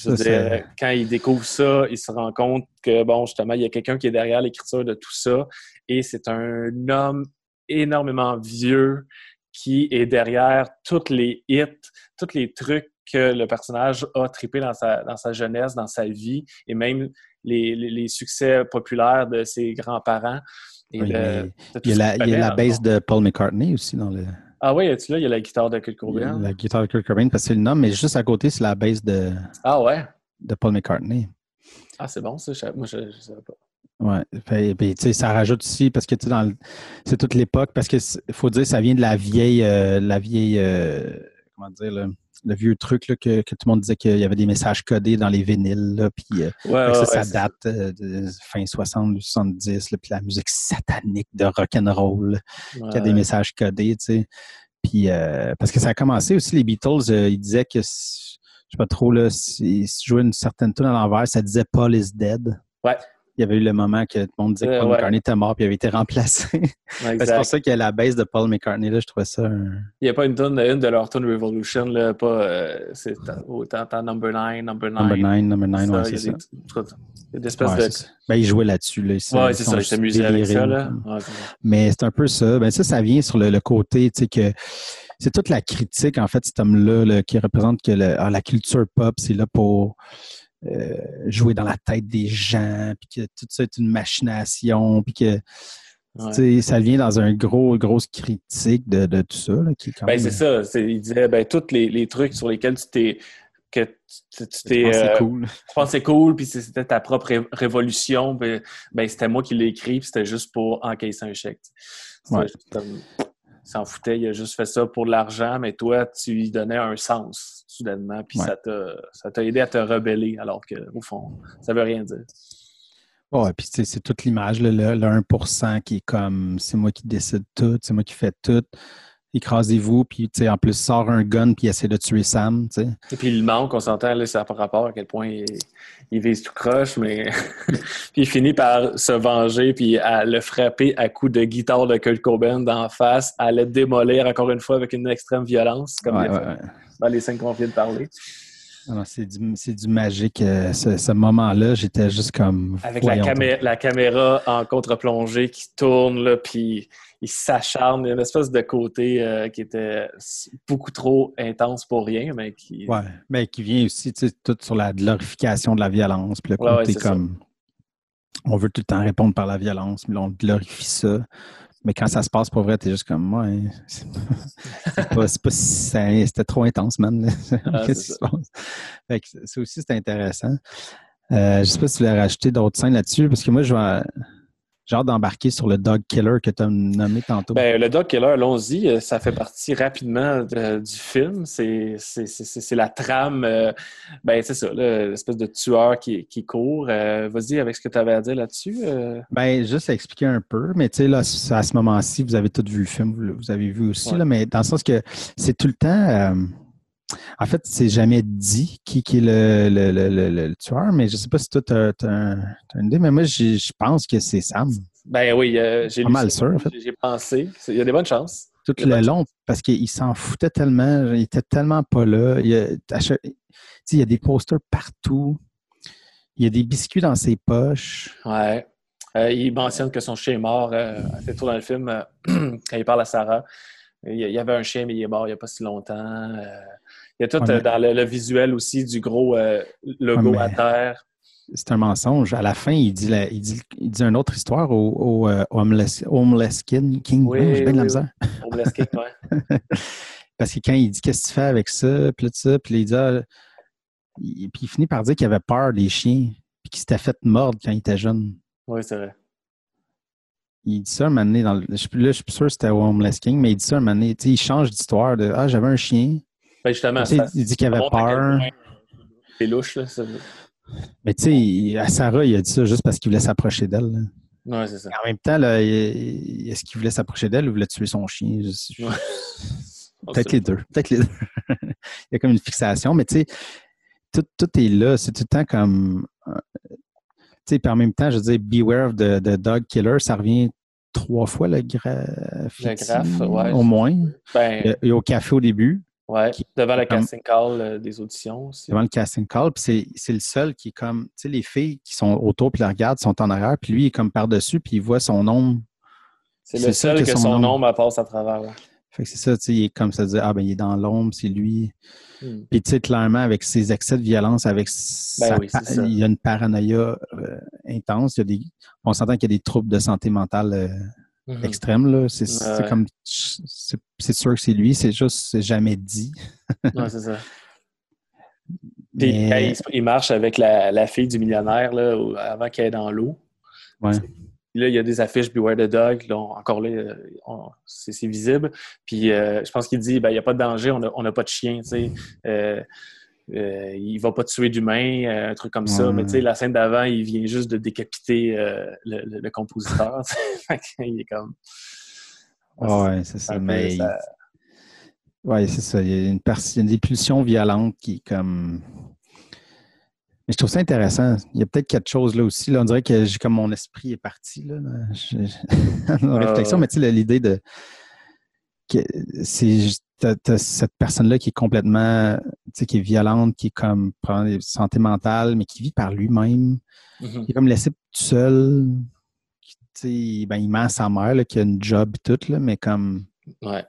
Euh, quand il découvre ça, il se rend compte que, bon, justement, il y a quelqu'un qui est derrière l'écriture de tout ça. Et c'est un homme énormément vieux qui est derrière tous les hits, tous les trucs que le personnage a trippé dans sa, dans sa jeunesse, dans sa vie, et même les, les, succès populaires de ses grands-parents. il, y a la, il y a la base de Paul McCartney aussi dans le. Ah oui, tu là, il y a la guitare de Kurt Cobain. La guitare de Kurt Cobain, parce que c'est le nom, mais juste à côté, c'est la base de. Ah ouais? De Paul McCartney. Ah, c'est bon, ça. Moi, je ne savais pas. Oui, puis, tu sais, ça rajoute aussi, parce que tu dans c'est toute l'époque, parce qu'il faut dire, ça vient de la vieille, euh, la vieille, euh, comment dire, là, le vieux truc là, que, tout le monde disait qu'il y avait des messages codés dans les vinyles. Là, puis, euh, ça, date euh, de fin 60, 70, là, puis la musique satanique de rock'n'roll qui a des messages codés. Tu sais. Puis, euh, parce que ça a commencé aussi, les Beatles, ils disaient que, je sais pas trop, là, si, si jouaient une certaine tune à l'envers, ça disait Paul is dead. Ouais il y avait eu le moment que tout le monde disait que Paul McCartney était mort puis il avait été remplacé. c'est pour ça qu'il y a la baisse de Paul McCartney. Là, je trouvais ça. Il n'y a pas une tonne, une de leur tune Revolution, là, pas. Euh, c'est autant Number 9, Number 9. Number 9, Number 9, ouais, c'est ça. Il y a de. Ben, il jouait là-dessus. Là, ouais, c'est ça, il s'amusait avec ça. Là. Mais c'est un peu ça. Ben, ça, ça vient sur le, côté, tu sais, que c'est toute la critique, en fait, cet homme-là, qui représente que ah, la culture pop, c'est là pour euh, jouer dans la tête des gens, puis que tout ça est une machination, puis que ça vient dans un gros, grosse critique de, tout ça. qui ben, c'est ça. Il disait ben, tous les, trucs sur lesquels tu t'es que tu t'es. Euh, cool. Penses c'est cool, puis c'était ta propre révolution. Ben, ben, c'était moi qui l'ai écrit, puis c'était juste pour encaisser un chèque. Ouais s'en foutait, il a juste fait ça pour l'argent, mais toi, tu lui donnais un sens soudainement, puis ça t'a aidé à te rebeller, alors qu'au fond, ça veut rien dire. Ouais, puis c'est toute l'image, le, le, 1% qui est comme c'est moi qui décide tout, c'est moi qui fais tout écrasez-vous, puis en plus sort un gun puis essaie de tuer Sam. Et puis il manque, on s'entend, là, ça par rapport à quel point il, vise tout croche, mais puis il finit par se venger puis à le frapper à coups de guitare de Kurt Cobain d'en face, à le démolir encore une fois avec une extrême violence, comme dans les cinq qu'on vient de parler. Ah c'est du, du, magique. Euh, ce, moment-là, j'étais juste comme. Avec la, la, caméra en contre-plongée qui tourne, là, puis il s'acharne. Il y a une espèce de côté euh, qui était beaucoup trop intense pour rien, mais qui. Ouais, mais qui vient aussi, tu sais, tout sur la glorification de la violence. Puis le côté comme. On veut tout le temps répondre par la violence, mais on glorifie ça. Mais quand ça se passe pour vrai, t'es juste comme, ouais, c'est pas, pas c'était trop intense, man. Ah, Qu'est-ce qui se passe? ça aussi, c'est intéressant. Euh, je sais pas si tu voulais rajouter d'autres scènes là-dessus, parce que moi, je vais, j'ai hâte d'embarquer sur le Dog Killer que tu as nommé tantôt. Ben, le Dog Killer, allons-y, euh, ça fait partie rapidement du film. C'est la trame, euh, ben, c'est ça, l'espèce de tueur qui, qui court. Euh, vas-y avec ce que tu avais à dire là-dessus. Ben, juste à expliquer un peu, mais tu sais, là, à ce moment-ci, vous avez tous vu le film, vous, avez vu aussi, là, mais dans le sens que c'est tout le temps. En fait, c'est jamais dit qui, qui est le, le, le, le, tueur, mais je sais pas si toi, tu as, une idée, mais moi, je pense que c'est Sam. Ben oui, euh, j'ai Pas mal sûr, en fait. J'ai pensé. Il y a des bonnes chances. Tout le long, parce qu'il s'en foutait tellement, il était tellement pas là. Il y a, il y a des posters partout. Il y a des biscuits dans ses poches. Ouais. Euh, il mentionne que son chien est mort euh, assez tôt dans le film, quand il parle à Sarah. Il y avait un chien, mais il est mort il n'y a pas si longtemps. Il y a tout euh, dans le, visuel aussi du gros euh, logo à terre. C'est un mensonge. À la fin, il dit, il dit, il dit une autre histoire au, au, euh, Homeless, King. Oui, J'ai bien de la misère. Homeless King, oui. Parce que quand il dit qu'est-ce que tu fais avec ça, puis ça, puis il dit ah, puis il finit par dire qu'il avait peur des chiens, puis qu'il s'était fait mordre quand il était jeune. Oui, c'est vrai. Il dit ça un moment donné, dans le, je, là, je suis plus sûr que c'était Homeless King, mais il dit ça un moment donné, il change d'histoire de Ah, j'avais un chien, ben justement, il dit qu'il avait peur. C'est louche, là. Ça... Mais tu sais, à Sarah, il a dit ça juste parce qu'il voulait s'approcher d'elle. Ouais, c'est ça. En même temps, là, est-ce qu'il voulait s'approcher d'elle ou voulait tuer son chien? Peut-être les deux. Peut-être les deux. Il y a comme une fixation, mais tu sais, tout, tout, est là. C'est tout le temps comme. Euh, tu sais, puis en même temps, je veux dire, Beware of the, Dog Killer, ça revient trois fois le graphe. Le graphe, ouais. Au moins. Ben, et, au café au début. Ouais, devant le casting call euh, des auditions aussi. Devant le casting call, puis c'est le seul qui est comme, tu sais, les filles qui sont autour puis la regardent sont en arrière, puis lui il est comme par-dessus, puis il voit son nom. C'est le seul que, son, nom passe à travers. Fait que c'est ça, tu sais, il est comme ça, dire, ah ben il est dans l'ombre, c'est lui. Hmm. Puis tu sais, clairement, avec ses excès de violence, avec ben il y a une paranoïa euh, intense, il y a des, on s'entend qu'il y a des troubles de santé mentale euh, Mhm. extrême. Là. C'est, comme. C'est, sûr que c'est lui, c'est juste, c'est jamais dit. ouais, c'est ça. Puis, il, marche avec la, fille du millionnaire là, avant qu'elle est dans l'eau. Ouais. Là, il y a des affiches Beware the Dog. Là, encore là, c'est, visible. Puis euh, je pense qu'il dit ben, il n'y a pas de danger, on n'a pas de chien. Euh, euh, il va pas tuer d'humain, euh, un truc comme ça. Mais tu sais, la scène d'avant, il vient juste de décapiter euh, le, compositeur. il est comme. ouais, c'est ça. Mais. Ouais, c'est ça. Il y, a une il des pulsions violentes qui, comme. Mais je trouve ça intéressant. Il y a peut-être quelque chose là aussi. Là, on dirait que j'ai comme mon esprit est parti là, réflexion, mais tu sais, l'idée de. C'est t'as, cette personne-là qui est complètement, sais, qui est violente, qui est comme, prend des santé mentale, mais qui vit par lui-même, mm-hmm. qui est comme laissé tout seul, tu sais, ben, il ment à sa mère, là, qui a une job et tout, là, mais comme... Ouais.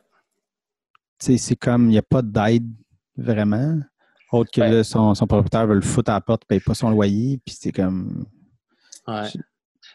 Tu sais, c'est comme, il n'y a pas d'aide vraiment, autre que là, son, son, propriétaire veut le foutre à la porte, paye pas son loyer, puis c'est comme... Ouais.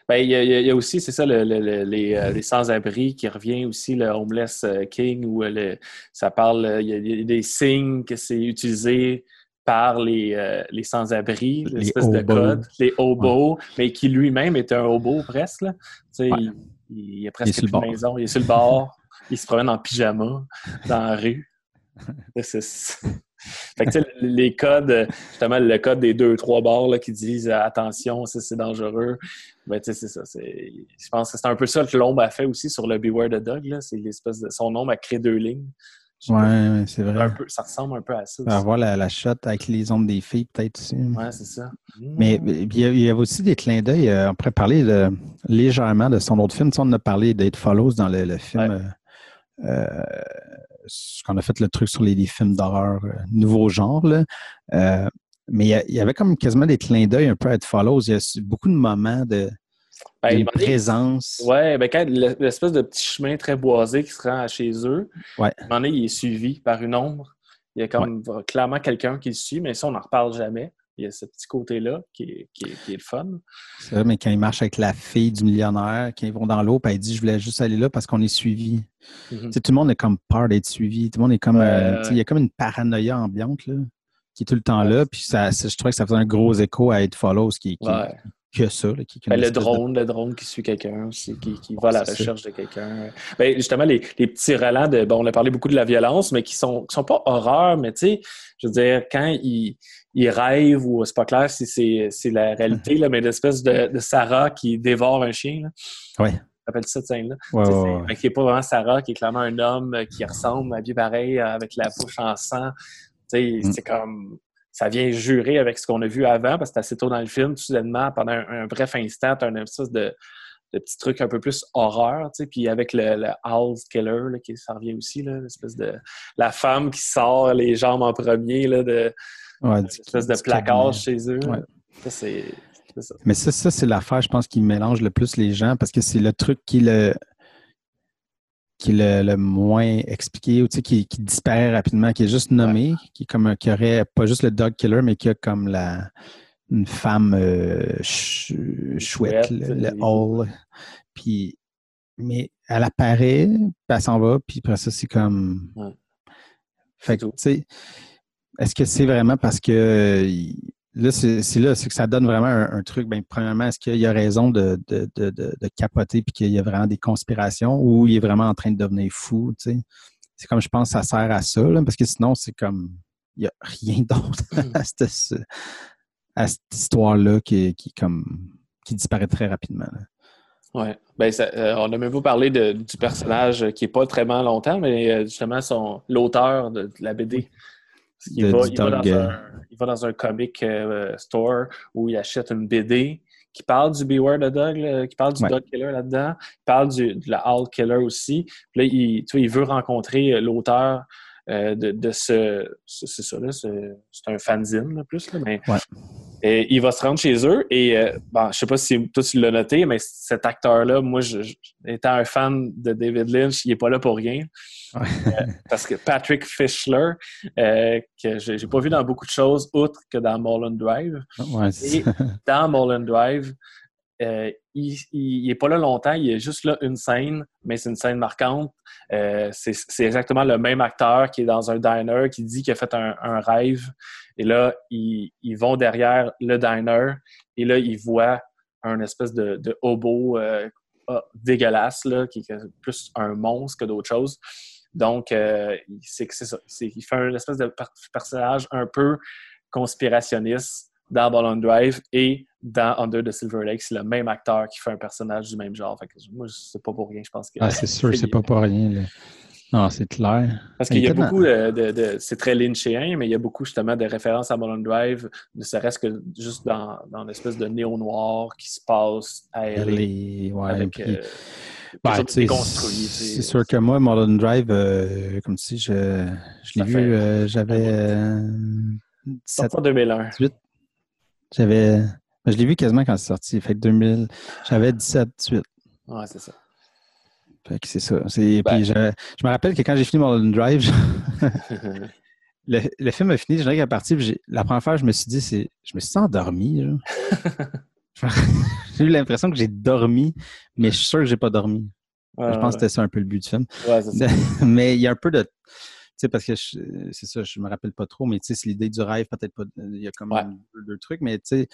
Ben, il, y a, aussi, c'est ça, le, euh, les, sans-abri qui revient aussi, le Homeless euh, King, où euh, ça parle, il y, a, des signes que c'est utilisé par les, les sans-abri, l'espèce de code, les hobos, mais qui lui-même est un hobo presque. Là. Il, il, a presque une maison, il est sur le bord, il se promène en pyjama dans la rue. Fait que, les codes, justement, le code des deux, trois bars qui disent attention, c'est dangereux. Ben, c'est ça. Je pense que c'est un peu ça que l'ombre a fait aussi sur le Beware the Dog. C'est l'espèce de. Son ombre a créé deux lignes. Ouais, c'est vrai. ça ressemble un peu à ça. Aussi. Avoir la, la shot avec les ombres des filles, peut-être aussi. Ouais, c'est ça. Mais il y, avait aussi des clins d'œil. Euh, on pourrait parler de, légèrement de son autre film. Tu on a parlé d'Eight Follows dans le, film. Euh, euh, qu'on a fait le truc sur les, films d'horreur euh, nouveau genre. Euh, mais il y, avait comme quasiment des clins d'œil un peu à It Follows. Il y a beaucoup de moments de, ben, présence. Oui, ben quand l'espèce de petit chemin très boisé qui se rend chez eux, ouais. à un moment donné, il est suivi par une ombre. Il y a comme clairement quelqu'un qui le suit, mais ça, on n'en reparle jamais. Il y a ce petit côté-là qui est, qui, le fun. C'est vrai, mais quand il marche avec la fille du millionnaire, quand ils vont dans l'eau, puis elle dit Je voulais juste aller là parce qu'on est suivi. Mm-hmm. Tout le monde est comme peur d'être suivi. Tout le monde est comme. Euh, il y a comme une paranoïa ambiante là, qui est tout le temps là. Puis ça, je trouvais que ça faisait un gros écho à It Follows qui, qui, que ça. Ben, le drone, le drone qui suit quelqu'un aussi, qui, qui va à la recherche de quelqu'un. Ben, justement, les, petits relents de. Bon, on a parlé beaucoup de la violence, mais qui sont, qui sont pas horreur, mais tu sais, je veux dire, quand il, il rêve ou c'est pas clair si c'est la réalité, là, mais l'espèce de, de, Sarah qui dévore un chien. Oui. appelle ça cette scène-là. Ouais, Qui n'est pas vraiment Sarah, qui est clairement un homme qui ressemble à pareil, avec la bouche en sang. Mm. C'est comme ça vient jurer avec ce qu'on a vu avant, parce que assez tôt dans le film, soudainement, pendant un, bref instant, tu as une espèce de, de petit truc un peu plus horreur, tu sais, puis avec le, le House Killer, là, qui ça revient aussi, là, l'espèce de... La femme qui sort les jambes en premier, là, de... Ouais, espèce de placard chez eux. Ça, c'est... Ça. Mais ça, ça c'est l'affaire, je pense, qui mélange le plus les gens, parce que c'est le truc qui le qui est le, moins expliqué ou qui, qui, disparaît rapidement, qui est juste nommé, qui est comme qui aurait pas juste le dog killer, mais qui a comme la une femme euh, chouette, le, hall. Puis mais elle apparaît, puis elle s'en va, puis après ça, c'est comme. Fait que, tu sais, est-ce que c'est vraiment parce que Là, c'est là, c'est que ça donne vraiment un, truc. Bien, premièrement, est-ce qu'il y a raison de, de, de, de capoter puis qu'il y a vraiment des conspirations ou il est vraiment en train de devenir fou, tu sais? C'est comme je pense que ça sert à ça, là, parce que sinon, c'est comme il n'y a rien d'autre mm. à cette, à cette histoire-là qui, qui, comme, qui disparaît très rapidement. Oui. Ben, euh, on n'a même pas parlé du personnage qui n'est pas très longtemps, mais euh, justement, son, l'auteur de, la BD. Il va, il, va dans un, il, va, dans un, comic store où il achète une BD qui parle du Beware the Dog, qui parle du Dog Killer là-dedans, il parle du, de la Owl Killer aussi. Puis là, il, tu vois, il veut rencontrer l'auteur euh, de, ce. C'est ça, là, c'est un fanzine, plus, là, mais. Et il va se rendre chez eux et euh, bon, je sais pas si toi tu l'as noté, mais cet acteur-là, moi, je, étant un fan de David Lynch, il est pas là pour rien. Euh, parce que Patrick Fischler, que j'ai pas vu dans beaucoup de choses, outre que dans Mulholland Drive. et dans Mulholland Drive, euh, il n'est pas là longtemps, il est juste là une scène, mais c'est une scène marquante. Euh, c'est exactement le même acteur qui est dans un diner, qui dit qu'il a fait un, rêve. Et là, ils, vont derrière le diner et là, ils voient un espèce de, hobo euh, ah, dégueulasse, là, qui est plus un monstre que d'autres choses. Donc, c'est ça. Il fait un espèce de personnage un peu conspirationniste dans Ballon Drive et dans Under the Silver Lake, c'est le même acteur qui fait un personnage du même genre. Fait que moi, c'est pas pour rien, je pense que. Ah, c'est sûr, c'est pas pour rien. Non, c'est clair. Parce qu'il y a beaucoup de. c'est très lynchien, mais il y a beaucoup justement de références à Mulholland Drive, ne serait-ce que juste dans, dans l'espèce de néo-noir qui se passe à LA. Ouais, avec, euh, ben, c'est sûr que moi, Mulholland Drive, euh, comme si je, je l'ai vu, euh, j'avais. 2001. J'avais. Je l'ai vu quasiment quand c'est sorti. Fait que 2000. J'avais 17, 18. Ouais, c'est ça. Fait que c'est ça. Ben puis je, je, me rappelle que quand j'ai fini mon Drive, le, le, film a fini, je dirais qu'à partir, la première fois, je me suis dit, c'est. Je me suis endormi. j'ai eu l'impression que j'ai dormi, mais je suis sûr que j'ai pas dormi. je pense que c'était ça un peu le but du film. Ouais, ça. mais il y a un peu de sais, parce que c'est ça, je me rappelle pas trop, mais tu sais, c'est l'idée du rêve, peut-être pas. Il y a comme deux, trucs, mais tu sais,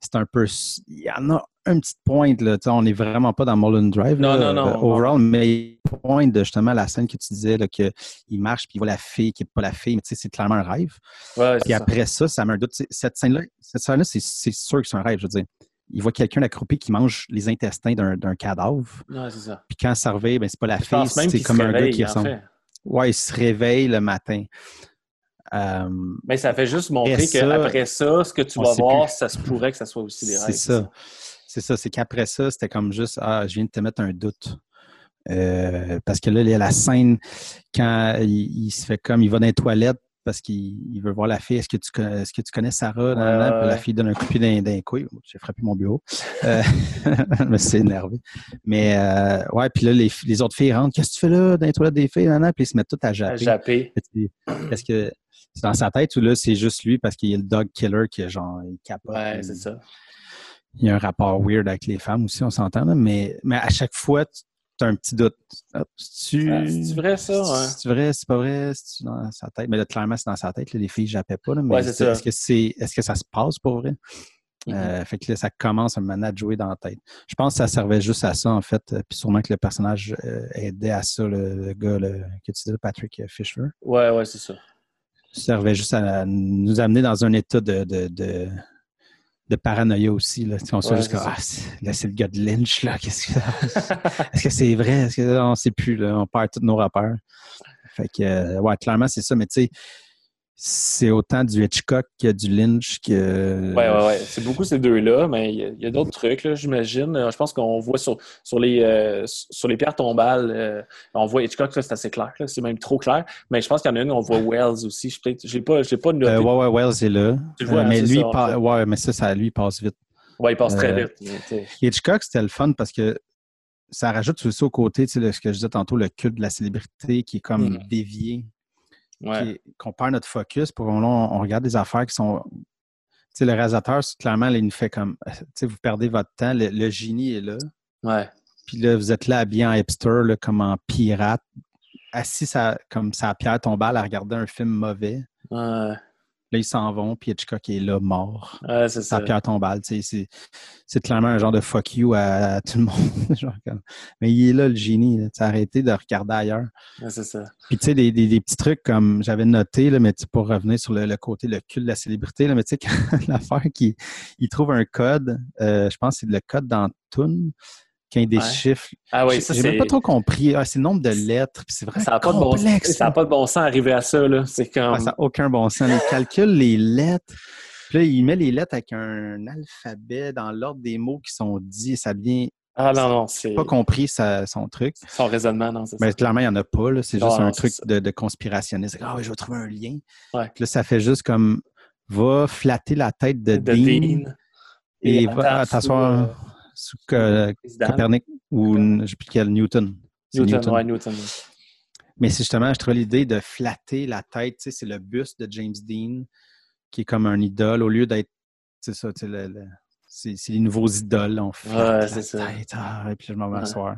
c'est un peu. Il y en a un petit point, là. On n'est vraiment pas dans Mulholland Drive. Non, non, non. Euh, overall, mais point de justement la scène que tu disais, qu'il marche puis il voit la fille qui n'est pas la fille, mais tu sais, c'est clairement un rêve. Ouais, puis après ça, ça met un doute. Cette scène-là, cette scène-là, c'est sûr que c'est un rêve, je veux dire il voit quelqu'un accroupi qui mange les intestins d'un cadavre. Ouais, c'est ça. Puis quand ça revient, ben, c'est pas la fille, c'est comme un gars qui ressemble. Ouais, il se réveille le matin. Euh, mais ça fait juste montrer qu'après ça, ce que tu vas voir, ça se pourrait que ça soit aussi des rêves. C'est ça. C'est ça. C'est qu'après ça, c'était comme juste Ah, je viens de te mettre un doute. Euh, parce que là, il y a la scène quand il, se fait comme il va dans les toilettes parce qu'il veut voir la fille. Est-ce que tu connais, est-ce que tu connais Sarah? La fille donne un coup de pied d'un couille. J'ai frappé mon bureau. Euh, je me suis énervé. Mais euh, ouais, puis là, les, autres filles rentrent. Qu'est-ce que tu fais là dans les toilettes des filles? puis ils se mettent toutes à japper. À japper. Est-ce que dans sa tête ou là, c'est juste lui parce qu'il y a le dog killer qui est genre, il capote. Ouais, c'est ça. Il y a un rapport weird avec les femmes aussi, on s'entend, mais, mais à chaque fois, tu as un petit doute. C'est vrai, ça? C'est vrai, c'est pas vrai, c'est dans sa tête? Mais là, clairement, c'est dans sa tête. les filles jappaient pas. Là, mais est-ce que, c'est, est-ce que ça se passe pour vrai? Mm-hmm. Euh, fait que là, ça commence à me à jouer dans la tête. Je pense que ça servait juste à ça, en fait. Euh, puis sûrement que le personnage euh, aidait à ça, le, gars que tu dis, Patrick Fisher. Ouais, ouais, c'est ça. Servait juste à nous amener dans un état de de paranoïa aussi. Là. On se juste ah, là, c'est le gars de Lynch, là. Qu'est-ce que Est-ce que c'est vrai? Est-ce que on sait plus, là? On perd tous nos rappeurs. Fait que ouais, clairement, c'est ça, mais tu sais, c'est autant du Hitchcock que du Lynch que. Ouais, ouais, ouais. C'est beaucoup ces deux-là, mais il y a, d'autres trucs, j'imagine. Je pense qu'on voit sur, sur, les, euh, sur les pierres tombales, euh, on voit Hitchcock, c'est assez clair. C'est même trop clair. Mais je pense qu'il y en a une, on voit Wells aussi. Je n'ai pas, pas noté. Euh, ouais, ouais, Wells est là. Tu vois, mais lui, ouais, mais ça, ça, lui, passe vite. Ouais, il passe très vite. Hitchcock, c'était le fun parce que ça rajoute aussi au côté, tu sais, ce que je disais tantôt, le culte de la célébrité qui est comme hmm. dévié qu'on perd notre focus. Pour on, on regarde des affaires qui sont. Tu sais, le réalisateur, clairement, il nous fait comme. Tu sais, vous perdez votre temps. Le, génie est là. Ouais. Puis là, vous êtes là bien en hipster, là, comme en pirate, assis ça, comme ça à pierre tombale à regarder un film mauvais. Ouais. Là, ils s'en vont, puis Hitchcock est là, mort. Ouais, c'est ça. pierre tombale. C'est clairement un genre de fuck you à, tout le monde. Mais il est là, le génie. Tu arrêté de regarder ailleurs. Ouais, c'est ça. Puis, tu sais, des, des, petits trucs comme j'avais noté, là, mais pour revenir sur le, côté, le cul de la célébrité, là, mais tu sais, l'affaire qu'il il trouve un code, euh, je pense que c'est le code dans quand il déchiffre. Ah oui, J'ai même pas trop compris. Ah, c'est le nombre de lettres. C'est vraiment ça pas complexe. De bon, ça n'a pas de bon sens arriver à ça. Là. C'est comme... ça n'a aucun bon sens. Il calcule les lettres. Puis là, il met les lettres avec un alphabet dans l'ordre des mots qui sont dits. Ça devient ah non, non, c'est. pas compris son truc. Son raisonnement, non, c'est Mais clairement, il n'y en a pas. C'est juste un truc de, conspirationniste. Ah, je vais trouver un lien. Ouais. Puis là, ça fait juste comme va flatter la tête de, Dean, et, va t'asseoir euh, Copernic ou je ne sais plus quel Newton. Newton, Newton. Ouais, Newton. Mais c'est justement, je trouve l'idée de flatter la tête, c'est le buste de James Dean qui est comme un idole au lieu d'être, c'est ça, le, le, c'est les nouveaux idoles. On fait ouais, c'est ça. Ah, et puis je m'en vais m'asseoir.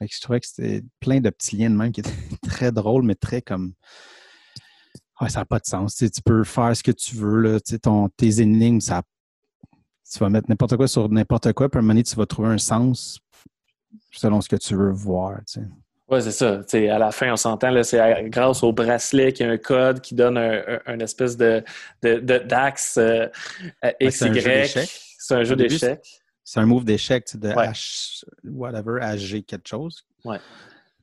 Je trouvais que c'était plein de petits liens de même qui étaient très drôles, mais très comme. Ouais, ça n'a pas de sens. Tu, peux faire ce que tu veux. Là. Tu ton, tes énigmes, ça, tu vas mettre n'importe quoi sur n'importe quoi, puis à un moment donné, tu vas trouver un sens selon ce que tu veux voir. Tu sais. Oui, c'est ça. à la fin, on s'entend, c'est grâce au bracelet qu'il y a un code qui donne un, espèce de, d'axe euh, XY. C'est un jeu d'échecs. C'est un move d'échecs de H, whatever, HG quelque chose. Ouais.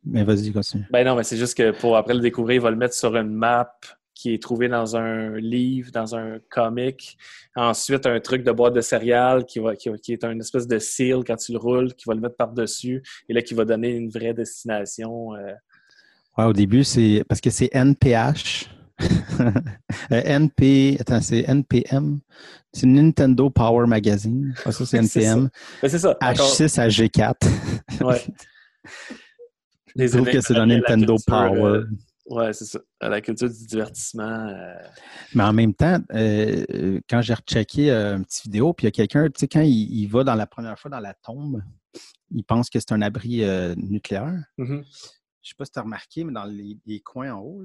Mais vas-y, continue. Ben non, mais c'est juste que pour après le découvrir, il va le mettre sur une map qui est trouvé dans un livre, dans un comic. Ensuite, un truc de boîte de céréales qui, va, qui, est un espèce de seal quand tu le roules, qui va le mettre par-dessus et là, qui va donner une vraie destination. Euh. Ouais, au début, c'est parce que c'est NPH. Euh, NP, attends, c'est NPM. C'est Nintendo Power Magazine. ça, c'est NPM. c'est ça. H6 à G4. ouais. Je trouve que c'est dans Nintendo Power. Euh, oui, c'est ça. La culture du divertissement. Euh, Mais en même temps, euh, quand j'ai rechecké euh, une petite vidéo, puis il y a quelqu'un, tu sais, quand il, va dans la première fois dans la tombe, il pense que c'est un abri nucléaire. Mm-hmm. Je sais pas si tu as remarqué, mais dans les, coins en haut,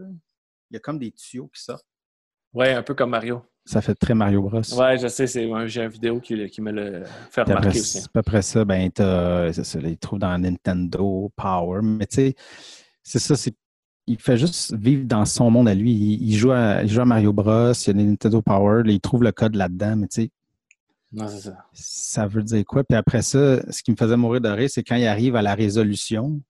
il y a comme des tuyaux qui sortent. Oui, un peu comme Mario. Ça fait très Mario Bros. Oui, je sais, c'est j'ai une vidéo qui, me le fait remarquer aussi. À peu près ça, ben, tu les trouve dans Nintendo Power. Mais tu sais, c'est ça, c'est il fait juste vivre dans son monde à lui. Il, joue, à, joue à Mario Bros, il y a des Nintendo Power, il trouve le code là-dedans, mais tu sais. Non, ça. Ça veut dire quoi? Puis après ça, ce qui me faisait mourir de rire, c'est quand il arrive à la résolution.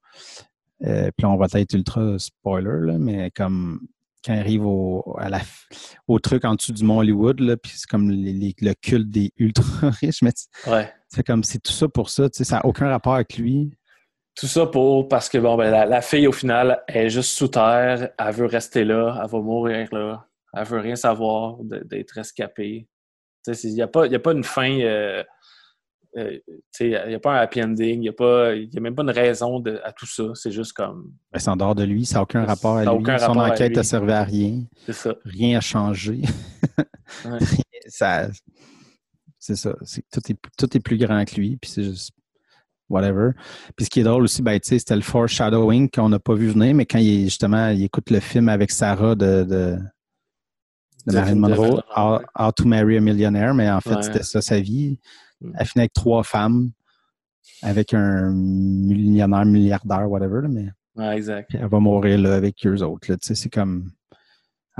Euh, puis on va être ultra spoiler, là, mais comme quand il arrive au, à la, au truc en dessous du Mont Hollywood, là, puis c'est comme le culte des ultra riches, mais ouais. c'est comme c'est tout ça pour ça, tu sais, ça n'a aucun rapport avec lui. Tout ça pour parce que bon ben la, fille au final est juste sous terre, elle veut rester là, elle va mourir là, elle veut rien savoir d'être escapée. Il n'y a, pas, a pas une fin, euh, euh, il n'y a pas un happy ending, il n'y a, pas, y a même pas une raison de, à tout ça. C'est juste comme. Ben, c'est en dehors de lui, ça n'a aucun rapport à lui. Aucun Son enquête n'a servi à rien. C'est ça. Rien n'a changé. ça, c'est ça. tout, est, tout est plus grand que lui, puis c'est juste whatever. Puis ce qui est drôle aussi, ben, c'était le foreshadowing qu'on n'a pas vu venir, mais quand il justement il écoute le film avec Sarah de, de, de Marilyn Monroe, How, to Marry a Millionaire, mais en fait, c'était ça sa vie. Mm. Elle finit avec trois femmes, avec un millionnaire, milliardaire, whatever, mais ouais, exact. elle va mourir là, avec eux autres. C'est comme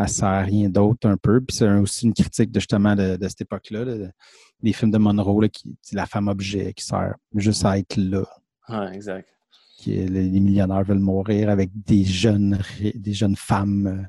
elle sert à rien d'autre un peu. Puis c'est aussi une critique de, justement de, cette époque-là, des films de Monroe, là, qui, la femme objet qui sert juste à être là. Exact. Qui, les, millionnaires veulent mourir avec des jeunes, des jeunes femmes. Euh,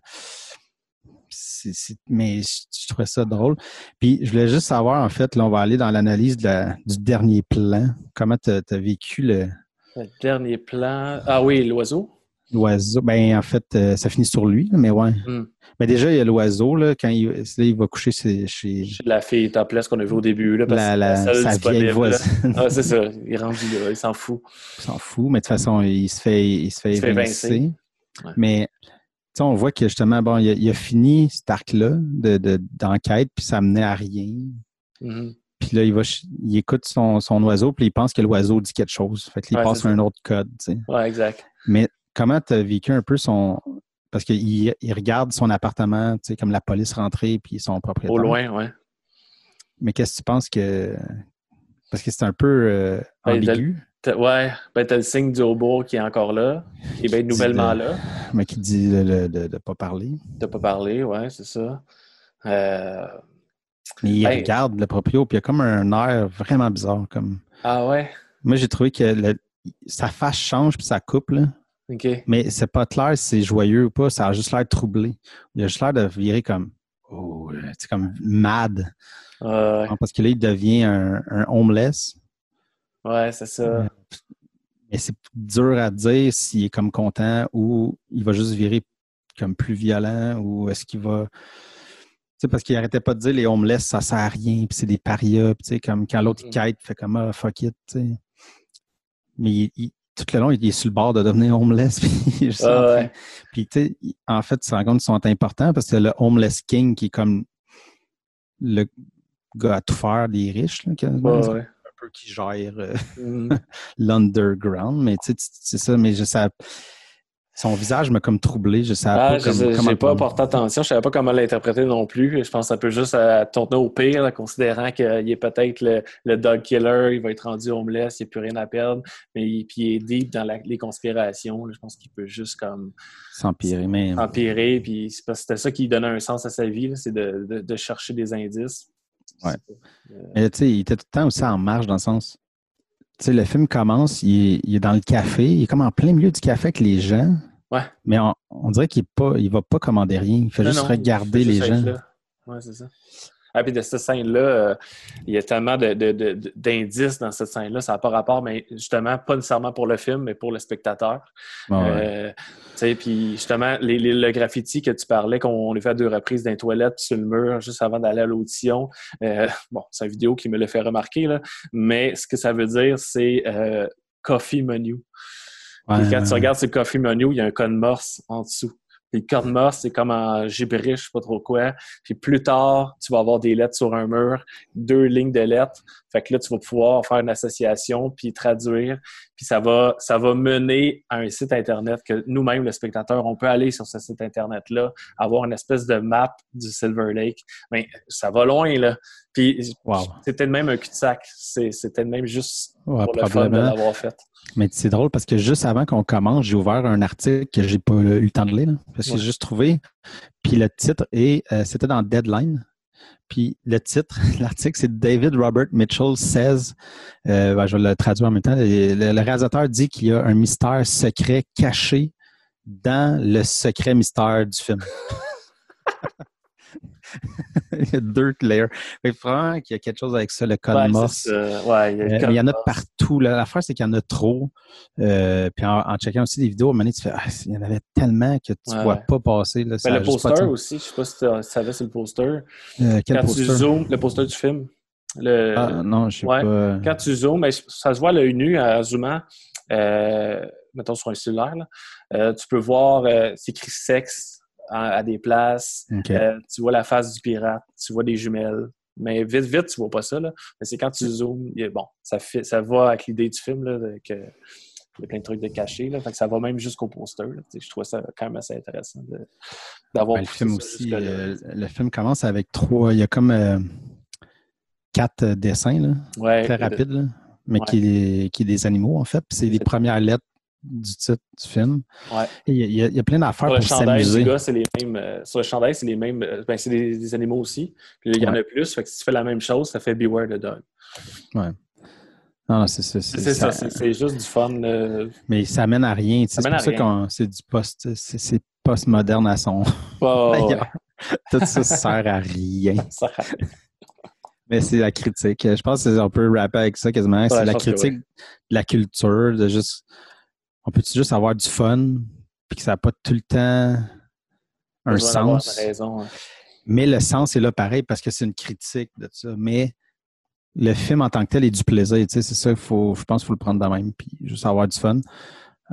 mais je, trouvais ça drôle. Puis je voulais juste savoir, en fait, là, on va aller dans l'analyse du dernier plan. Comment tu as, vécu le. Le dernier plan. Ah oui, l'oiseau. L'oiseau, ben en fait, euh, ça finit sur lui, mais ouais. Hmm. Mais déjà, il y a l'oiseau, là, quand il, il va coucher chez, chez... la fille topless qu'on a vu au début. Là, parce la, la, sa vieille voisine. Ah, c'est ça. Il rendu là. Il s'en fout. Il s'en fout, mais de toute façon, il se fait, il se fait, évincer. Mais on voit que justement, bon, il a, fini cet arc-là d'enquête, de, puis ça menait à rien. Mm-hmm. Puis là, il va il écoute son, son oiseau, puis il pense que l'oiseau dit quelque chose. Fait qu'il passe un autre code. Tu sais. Ouais, exact. Mais comment tu as vécu un peu son. Parce qu'il il regarde son appartement, tu sais, comme la police rentrée, puis son propriétaire. Au loin, oui. Mais qu'est-ce que tu penses que. Parce que c'est un peu euh, ben, ambigu. ouais, ben t'as le signe du haut qui est encore là, qui est bien nouvellement là. Mais qui dit de ne pas parler. De pas parler, ouais, c'est ça. Euh... il ben regarde le proprio, puis il y a comme un air vraiment bizarre. comme. Ah ouais? Moi, j'ai trouvé que sa face change puis ça coupe, là. Mais c'est pas clair si c'est joyeux ou pas. Ça a juste l'air troublé. Il a juste l'air de virer comme. Oh, c'est comme mad. Ouais. Parce que là, il devient un, un homeless. Ouais, c'est ça. Mais c'est dur à dire s'il est comme content ou il va juste virer comme plus violent ou est-ce qu'il va. Tu sais, parce qu'il arrêtait pas de dire les homeless, ça sert à rien, puis c'est des parias, tu sais, comme quand l'autre il quête, fait comme ah, fuck it, tu sais. Mais il, tout le long, il est sur le bord de devenir homeless. Puis, Ah ouais. puis tu sais, en fait, compte qu'ils sont importants parce que le homeless king qui est comme le gars à tout faire des riches, là, ouais. un peu qui gère euh, Mhm. l'underground. Mais tu sais, c'est ça, mais je sais. Son visage m'a comme troublé. Je savais Ah, pas je comme, sais- comment pas porté attention. Je savais pas comment l'interpréter non plus. Je pense que ça peut juste euh, tourner au pire, là, considérant qu'il est peut-être le, le dog killer, il va être rendu homeless, il n'y a plus rien à perdre. Mais il, puis il est deep dans la- les conspirations. là. Je pense qu'il peut juste comme S'empirer, mais. empirer. Puis c'est parce que c'était ça qui donnait un sens à sa vie, c'est de, de- de chercher des indices. Ouais. Euh, Mais tu sais, il était tout le temps aussi en marche dans le sens. Tu sais, le film commence, il est, il est dans le café, il est comme en plein milieu du café avec les gens. Ouais. Mais on, on dirait qu'il pas, il va pas commander rien. Il fait Non, juste non, regarder les gens. Ouais, c'est ça. Ah, puis de cette scène-là, euh, il y a tellement d'indices dans cette scène-là. Ça n'a pas rapport, mais justement, pas nécessairement pour le film, mais pour le spectateur. Ouais, ouais. Euh, tu sais, puis justement, les, les- le graffiti que tu parlais, qu'on l'a fait à deux reprises dans les toilettes, sur le mur, juste avant d'aller à l'audition. euh, bon, c'est une vidéo qui me l'a fait remarquer, là, mais ce que ça veut dire, c'est coffee menu. Quand ouais, tu regardes ce coffee menu, il y a un code morse en dessous. Puis le code morse, c'est comme en gibberish, je sais pas trop quoi. Puis plus tard, tu vas avoir des lettres sur un mur, deux lignes de lettres. Fait que là, tu vas pouvoir faire une association, puis traduire. Puis ça va, ça va mener à un site Internet que nous-mêmes, le spectateur, on peut aller sur ce site Internet-là, avoir une espèce de map du Silver Lake. Mais ça va loin, là. Puis Wow. c'était même un cul-de-sac. C'était même juste Ouais, pour le fun de probablement. l'avoir fait. Mais c'est drôle parce que juste avant qu'on commence, j'ai ouvert un article que j'ai pas eu le temps de lire, là, parce que Ouais. j'ai juste trouvé. Puis le titre est, euh, c'était dans Deadline. Puis le titre, l'article, c'est David Robert Mitchell says, euh, ben, je vais le traduire en même temps. Le, le réalisateur dit qu'il y a un mystère secret caché dans le secret mystère du film. il y a deux layers. Que vraiment qu'il y a quelque chose avec ça, le code Ouais, Morse. c'est ça. Ouais, il y a le Euh, mais il y en a partout. là. L'affaire, c'est qu'il y en a trop. Euh, puis en, en checkant aussi des vidéos, à un moment donné, tu fais, ah, il y en avait tellement que tu ne vois pas passer. Là, a le pas poster aussi, je sais pas si tu savais c'est le poster. Euh, quel quand poster? tu zoomes, le poster du film. Le, Ah, non, je sais ouais. pas. Quand tu zoomes, ben, ça se voit à l'œil nu en zoomant, mettons sur un cellulaire, là. Tu peux voir, c'est écrit sexe à, à des places. Euh, tu vois la face du pirate, tu vois des jumelles. Mais vite, vite, tu vois pas ça. Là. Mais c'est quand tu zoomes, bon, ça, fait, ça va avec l'idée du film, là, de- que il y a plein de trucs de cachés. Là, fait que ça va même jusqu'au poster. là. Je trouve ça quand même assez intéressant d'avoir Ben, le film aussi, euh, le film commence avec trois. Il y a comme euh, quatre dessins, là, Ouais, très de- rapides, mais Ouais. qui, qui est des animaux, en fait. C'est les premières lettres du titre du film. Ouais. Il y, a- il y plein d'affaires Sur le pour chandail s'amuser. c'est les mêmes. euh, sur le chandail, c'est les mêmes. euh, ben, c'est des, des animaux aussi. Puis il y en a plus. Fait que si tu fais la même chose, ça fait Beware the Dog. Non, non, c'est ça, c'est juste du fun. euh, Mais ça mène à rien. C'est pour à ça rien. qu'on c'est du post, c'est post-moderne à son. Tout ça sert à rien. ça- Mais c'est la critique. Je pense qu'on peut rapper avec ça quasiment. c'est la que critique de la culture, de juste. On peut juste avoir du fun, puis que ça n'a pas tout le temps un sens? raison. hein. Mais le sens est là pareil parce que c'est une critique de ça. Mais le film en tant que tel est du plaisir. Tu sais, c'est ça, faut, je pense qu'il faut le prendre de même, puis juste avoir du fun.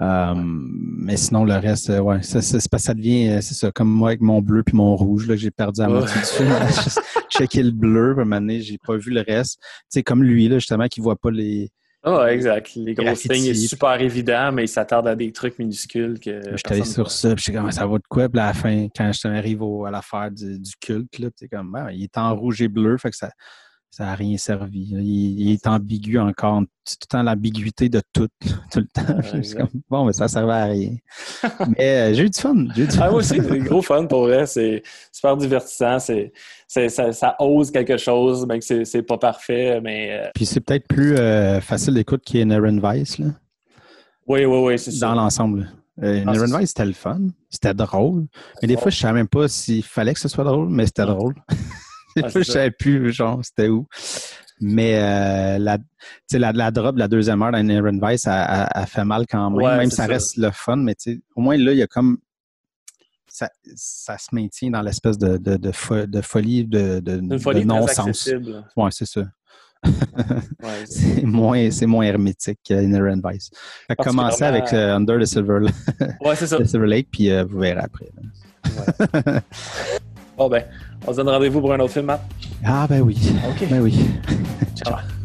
Euh, Mais sinon, le reste, euh, ouais, ça, ça, que devient, euh, c'est ça, comme moi avec mon bleu puis mon rouge, là, j'ai perdu Ouais. moitié du film. Juste checker le bleu, puis à un moment donné, j'ai pas vu le reste. Tu sais, comme lui, là, justement, qui voit pas les. Ah, exact. Les gros signes est super évident, mais ils s'attardent à des trucs minuscules que. J'étais allé personne sur ça, puis j'étais comme, ça va de quoi? Puis à la fin, quand je arrive au- à l'affaire du, du culte, là, c'est comme, ben, il est en rouge et bleu, fait que ça, ça n'a rien servi. Il, est ambigu encore. tout le temps l'ambiguïté de tout, tout le temps. bon, mais ça servait à rien. mais euh, j'ai eu du fun. Du fun. Ah, moi aussi, c'est gros fun pour vrai. C'est super divertissant. C'est, ça, ça, ose quelque chose, même que c'est, pas parfait. Mais, euh, Puis c'est peut-être plus euh, facile d'écoute qu'Inherent Vice. Là. Oui, oui, oui, c'est ça. Dans l'ensemble. Euh, ah, Vice, c'était le fun. C'était drôle. Mais des fois, je ne savais même pas s'il fallait que ce soit drôle, mais c'était drôle. fois, je ne savais plus, genre, c'était où. Mais euh, la, la, la drop de la deuxième heure d'Inherent Vice, a, fait mal quand même. même ça, reste le fun, mais au moins là, il y a comme. Ça, ça se maintient dans l'espèce de, de, de, folie, de, de, non-sens. Oui, c'est ça. c'est moins, moins hermétique qu'Inherent Vice. Ça a commencé avec euh, Under the Silver, ouais, the Silver Lake, puis euh, vous verrez après. bon, ben, on se donne rendez-vous pour un autre film, Matt? Ah, ben oui. Ben oui. Ciao.